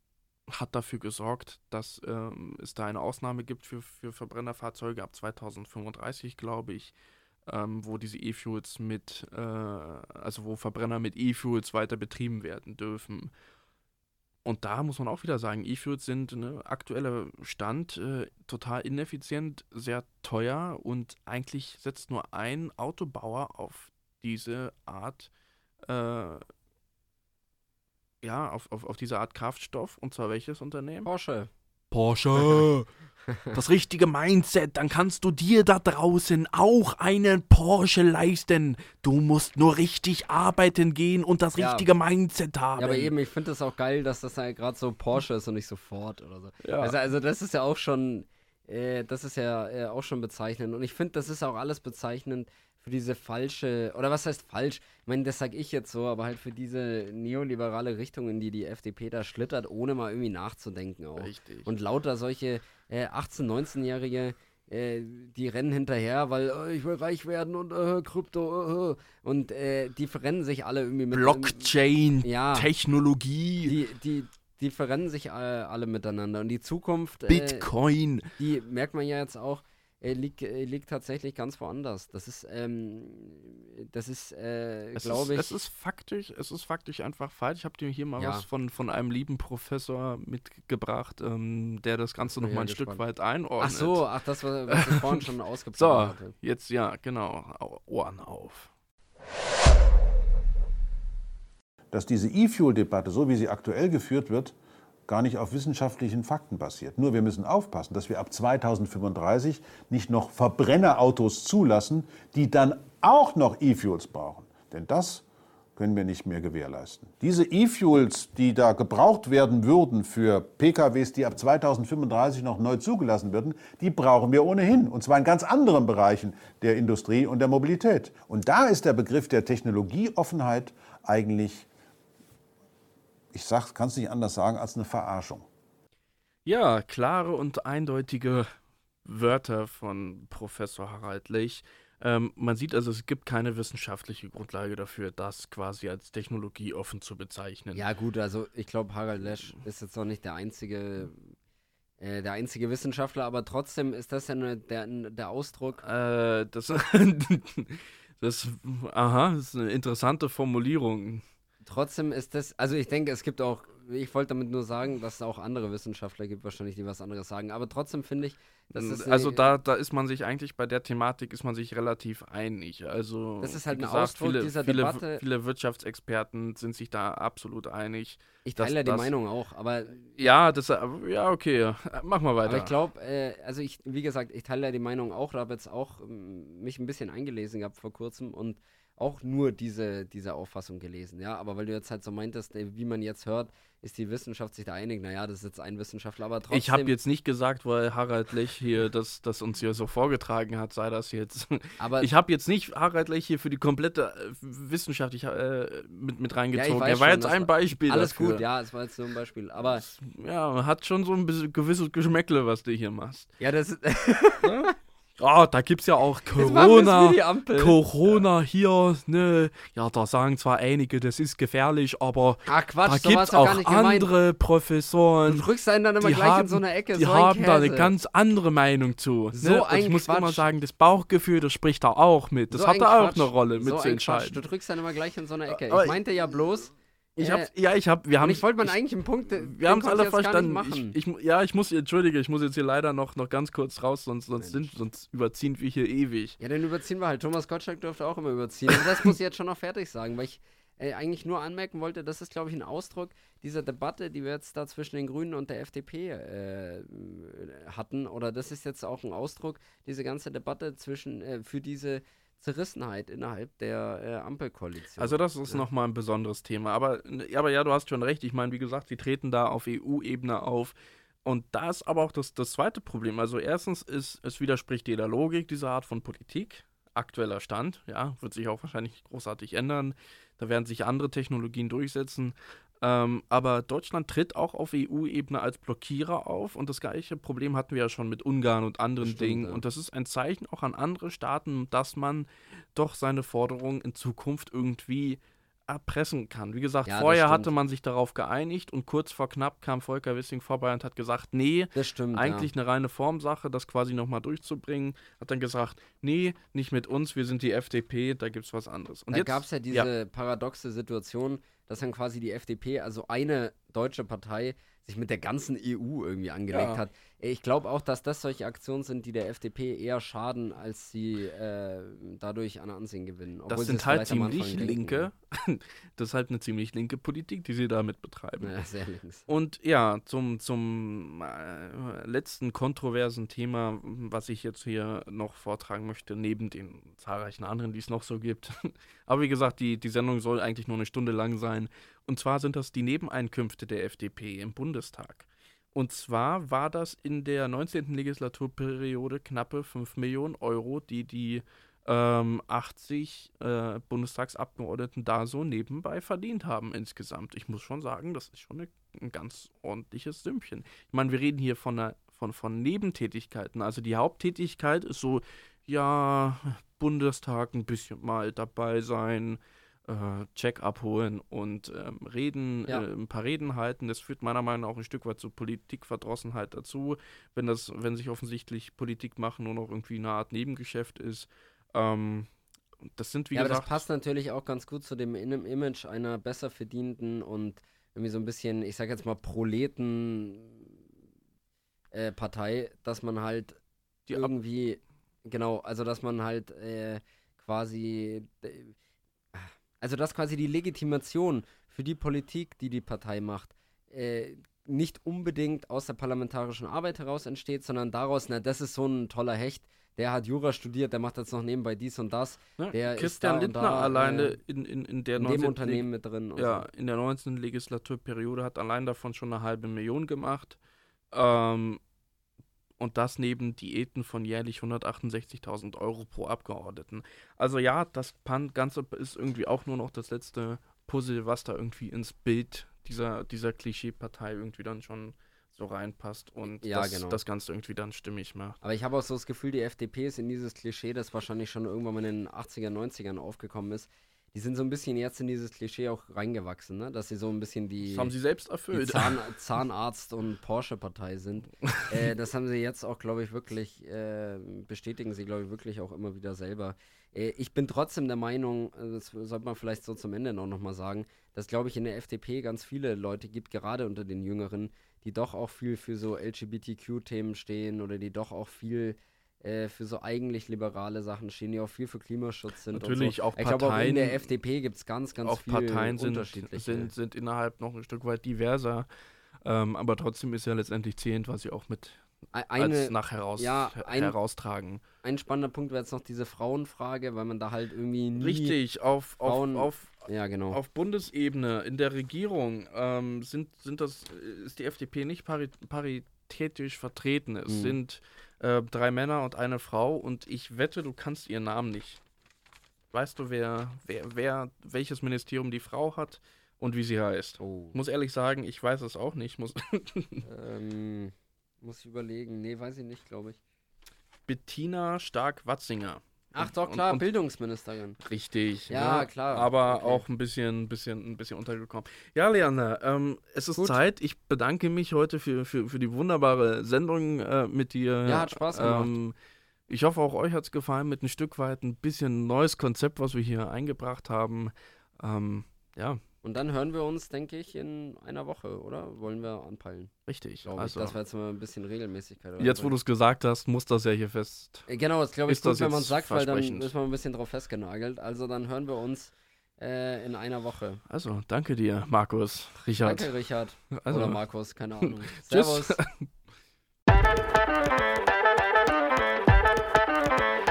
hat dafür gesorgt, dass ähm, es da eine Ausnahme gibt für, für Verbrennerfahrzeuge ab 2035, glaube ich, ähm, wo diese E-Fuels mit, äh, also wo Verbrenner mit E-Fuels weiter betrieben werden dürfen. und da muss man auch wieder sagen, E-Fuels sind ne, aktueller Stand äh, total ineffizient, sehr teuer und eigentlich setzt nur ein Autobauer auf diese Art, äh, ja, auf, auf, auf diese Art Kraftstoff. Und zwar welches Unternehmen? Porsche. Porsche. Das richtige Mindset, dann kannst du dir da draußen auch einen Porsche leisten. Du musst nur richtig arbeiten gehen und das Ja. richtige Mindset haben. Ja, aber eben, ich finde das auch geil, dass das halt gerade so Porsche ist und nicht so Ford oder so. Ja. Also, also das ist ja auch schon, äh, das ist ja äh, auch schon bezeichnend. Und ich finde, das ist auch alles bezeichnend für diese falsche, oder was heißt falsch? Ich meine, das sag ich jetzt so, aber halt für diese neoliberale Richtung, in die die FDP da schlittert, ohne mal irgendwie nachzudenken auch. Richtig. Und lauter solche äh, 18-, 19-Jährige, äh, die rennen hinterher, weil äh, ich will reich werden und äh, Krypto, äh, äh. und die verrennen sich alle irgendwie mit Blockchain, Ja. Technologie, die, die, die verrennen sich alle miteinander. Und die Zukunft, Bitcoin. die merkt man ja jetzt auch, äh, liegt, äh, liegt tatsächlich ganz woanders. Das ist, ähm, das ist, äh, Es ist, glaube ich. es ist faktisch, es ist faktisch einfach falsch. Ich habe dir hier mal Ja. was von, von einem lieben Professor mitgebracht, ähm, der das Ganze noch mal ein ja Stück gespannt. weit einordnet. ach so, ach, das, war, was ich vorhin schon So, ausgeplaudert hatte. jetzt ja, genau. Au- Ohren auf. dass diese E-Fuel-Debatte, so wie sie aktuell geführt wird, gar nicht auf wissenschaftlichen Fakten basiert. Nur wir müssen aufpassen, dass wir ab 2035 nicht noch Verbrennerautos zulassen, die dann auch noch E-Fuels brauchen. Denn das können wir nicht mehr gewährleisten. Diese E-Fuels, die da gebraucht werden würden für PKWs, die ab 2035 noch neu zugelassen werden, die brauchen wir ohnehin. Und zwar in ganz anderen Bereichen der Industrie und der Mobilität. Und da ist der Begriff der Technologieoffenheit eigentlich ich kann es nicht anders sagen, als eine Verarschung. Ja, klare und eindeutige Wörter von Professor Harald Lech. Ähm, man sieht also, es gibt keine wissenschaftliche Grundlage dafür, das quasi als Technologie offen zu bezeichnen. Ja, gut, also ich glaube, Harald Lesch ist jetzt noch nicht der einzige, äh, der einzige Wissenschaftler, aber trotzdem ist das ja eine, der, der Ausdruck. Äh, das, das, aha, das ist eine interessante Formulierung. Trotzdem ist das, also ich denke, es gibt auch, ich wollte damit nur sagen, dass es auch andere Wissenschaftler gibt, wahrscheinlich, die was anderes sagen. Aber trotzdem finde ich, dass es. also da, da ist man sich eigentlich bei der Thematik ist man sich relativ einig. Also Das ist halt ein gesagt, Ausdruck viele, dieser viele, Debatte. Viele Wirtschaftsexperten sind sich da absolut einig. Ich dass teile ja die das- Meinung auch, aber, Ja, das ja okay. Mach mal weiter. aber ich glaube, äh, also ich, wie gesagt, ich teile ja die Meinung auch, da habe jetzt auch ähm, mich ein bisschen eingelesen gehabt vor kurzem und auch nur diese, diese Auffassung gelesen, ja. Aber weil du jetzt halt so meintest, wie man jetzt hört, ist die Wissenschaft sich da einig. Naja, das ist jetzt ein Wissenschaftler, aber trotzdem. Ich habe jetzt nicht gesagt, weil Harald Lech hier das, das uns hier so vorgetragen hat, sei das jetzt. aber Ich habe jetzt nicht Harald Lech hier für die komplette äh, Wissenschaft ich, äh, mit, mit reingezogen. weiß er war schon, jetzt ein Beispiel. alles dafür. gut, ja, es war jetzt nur ein Beispiel. Aber Ja, hat schon so ein gewisses Geschmäckle, was du hier machst. ja, das ist. Ah, da gibt's ja auch Corona. wie die Ampel. Corona hier, ne? Ja, da sagen zwar einige, das ist gefährlich, aber Ach Quatsch, da so gibt's auch nicht gemeint. andere Du Professoren. drückst einen dann immer die gleich haben, in so einer Ecke. die so haben da eine Käse. ganz andere Meinung zu. So ne? Und ein ich muss immer Quatsch. sagen, das Bauchgefühl, das spricht da auch mit. Das So hat da auch eine Rolle mit so zu ein Quatsch. Du entscheiden. drückst dann immer gleich in so eine Ecke. Aber Ich meinte ja bloß, Ich äh, ja, ich hab, wir haben, ich wollte mal eigentlich einen Punkt. wir haben es alle verstanden. Ich, ich, ja, ich muss, entschuldige, ich muss jetzt hier leider noch, noch ganz kurz raus, sonst, sonst, sind, sonst überziehen wir hier ewig. ja, dann überziehen wir halt. Thomas Gottschalk dürfte auch immer überziehen. Aber das muss ich jetzt schon noch fertig sagen, weil ich äh, eigentlich nur anmerken wollte, das ist, glaube ich, ein Ausdruck dieser Debatte, die wir jetzt da zwischen den Grünen und der FDP äh, hatten. Oder das ist jetzt auch ein Ausdruck, diese ganze Debatte zwischen, äh, für diese Zerrissenheit innerhalb der äh, Ampelkoalition. Also das ist Ja. nochmal ein besonderes Thema. Aber, aber ja, du hast schon recht. Ich meine, wie gesagt, sie treten da auf EU-Ebene auf. Und da ist aber auch das, das zweite Problem. Also erstens ist, es widerspricht jeder Logik dieser Art von Politik. Aktueller Stand, ja, wird sich auch wahrscheinlich großartig ändern. Da werden sich andere Technologien durchsetzen. Ähm, aber Deutschland tritt auch auf EU-Ebene als Blockierer auf und das gleiche Problem hatten wir ja schon mit Ungarn und anderen stimmt, Dingen. ja. Und das ist ein Zeichen auch an andere Staaten, dass man doch seine Forderungen in Zukunft irgendwie erpressen kann. Wie gesagt, Ja, vorher hatte man sich darauf geeinigt und kurz vor knapp kam Volker Wissing vorbei und hat gesagt, nee, Das stimmt. eigentlich eine reine Formsache, das quasi nochmal durchzubringen. Hat dann gesagt, nee, nicht mit uns, wir sind die FDP, da gibt es was anderes. Und da gab es ja diese paradoxe Situation, dass dann quasi die FDP, also eine deutsche Partei, sich mit der ganzen EU irgendwie angelegt Ja. hat. Ich glaube auch, dass das solche Aktionen sind, die der FDP eher schaden, als sie äh, dadurch an Ansehen gewinnen. obwohl das sind halt ziemlich linke, das ist halt eine ziemlich linke Politik, die sie damit betreiben. Ja, sehr links. Und ja, zum, zum äh, letzten kontroversen Thema, was ich jetzt hier noch vortragen möchte, neben den zahlreichen anderen, die es noch so gibt. Aber wie gesagt, die, die Sendung soll eigentlich nur eine Stunde lang sein. Und zwar sind das die Nebeneinkünfte der FDP im Bundestag. Und zwar war das in der 19. Legislaturperiode knappe 5 Millionen Euro, die die ähm, 80 äh, Bundestagsabgeordneten da so nebenbei verdient haben insgesamt. Ich muss schon sagen, das ist schon eine, ein ganz ordentliches Sümmchen. Ich meine, wir reden hier von, einer, von, von Nebentätigkeiten. Also die Haupttätigkeit ist so, ja, Bundestag ein bisschen mal dabei sein, äh, Check abholen und ähm, reden, Ja. äh, ein paar Reden halten. Das führt meiner Meinung nach auch ein Stück weit zur Politikverdrossenheit dazu, wenn das, wenn sich offensichtlich Politik machen nur noch irgendwie eine Art Nebengeschäft ist. Ähm, das sind wie ja, aber das gesagt passt natürlich auch ganz gut zu dem In- Image einer besser verdienten und irgendwie so ein bisschen, ich sag jetzt mal, Proleten äh, Partei, dass man halt Die irgendwie, genau, also dass man halt äh, quasi, äh, also dass quasi die Legitimation für die Politik, die die Partei macht, äh, nicht unbedingt aus der parlamentarischen Arbeit heraus entsteht, sondern daraus, na, das ist so ein toller Hecht, der hat Jura studiert, der macht jetzt noch nebenbei dies und das, ne, der ist Christian da und Lindner da, alleine äh, in, in, in der in 19. dem Unternehmen mit drin. Ja, so. in der 19. Legislaturperiode hat allein davon schon eine halbe Million gemacht. Ähm, und das neben Diäten von jährlich 168.000 Euro pro Abgeordneten. Also ja, das Ganze ist irgendwie auch nur noch das letzte Puzzle, was da irgendwie ins Bild dieser, dieser Klischee-Partei irgendwie dann schon so reinpasst und Ja, das, genau. das Ganze irgendwie dann stimmig macht. Aber ich habe auch so das Gefühl, die FDP ist in dieses Klischee, das wahrscheinlich schon irgendwann mal in den 80er, 90ern aufgekommen ist. Die sind so ein bisschen jetzt in dieses Klischee auch reingewachsen, ne? dass sie so ein bisschen die, Das haben sie selbst erfüllt. Zahn, Zahnarzt- und Porsche-Partei sind. äh, das haben sie jetzt auch, glaube ich, wirklich, äh, bestätigen sie, glaube ich, wirklich auch immer wieder selber. Äh, ich bin trotzdem der Meinung, äh, das sollte man vielleicht so zum Ende noch, noch mal sagen, dass, glaube ich, in der FDP ganz viele Leute gibt, gerade unter den Jüngeren, die doch auch viel für so LGBTQ-Themen stehen oder die doch auch viel äh, für so eigentlich liberale Sachen stehen, die auch viel für Klimaschutz sind. Natürlich und so. auch Ich glaube, auch in der Parteien- FDP gibt es ganz, ganz auch viel Parteien sind, unterschiedliche. sind, sind innerhalb noch ein Stück weit diverser. Ähm, aber trotzdem ist ja letztendlich zählend, was sie auch mit Ei- als eine, nach heraus, ja, ein- heraustragen. ein spannender Punkt wäre jetzt noch diese Frauenfrage, weil man da halt irgendwie nie. Richtig, auf, auf, Frauen- auf, Ja, genau. auf Bundesebene, in der Regierung, ähm, sind, sind das, ist die FDP nicht pari paritätisch vertreten. Es Mhm. sind äh, drei Männer und eine Frau und ich wette, du kannst ihren Namen nicht. Weißt du, wer, wer, wer, welches Ministerium die Frau hat und wie sie heißt? Oh. Muss ehrlich sagen, ich weiß es auch nicht. Muss Ähm, muss ich überlegen. Nee, weiß ich nicht, glaube ich. Bettina Stark-Watzinger. Ach Und- doch, klar, und- Bildungsministerin. Richtig. Ja, ne? klar, Aber okay. auch ein bisschen, bisschen, ein bisschen untergekommen. Ja, Leander, ähm, es ist Gut. Zeit. Ich bedanke mich heute für, für, für die wunderbare Sendung äh, mit dir. Ja, hat Spaß gemacht. Ähm, ich hoffe, auch euch hat es gefallen mit ein Stück weit ein bisschen neues Konzept, was wir hier eingebracht haben. Ähm, ja, Und dann hören wir uns, denke ich, in einer Woche, oder? Wollen wir anpeilen, richtig. glaube Also, ich. Das wäre jetzt mal ein bisschen Regelmäßigkeit. jetzt, wo du es gesagt hast, muss das ja hier fest. Äh, Genau, das glaube ich Ist gut, das wenn man jetzt sagt, weil dann versprechend? ist man ein bisschen drauf festgenagelt. Also dann hören wir uns äh, in einer Woche. Also, danke dir, Markus, Richard. Danke, Richard. Also, Oder Markus, keine Ahnung. Tschüss. Servus.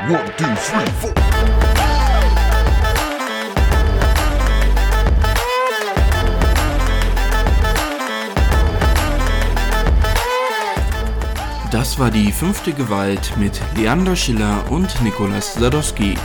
One, two, three, four. Das war die fünfte Gewalt mit Leander Schiller und Nikolaus Sadowski.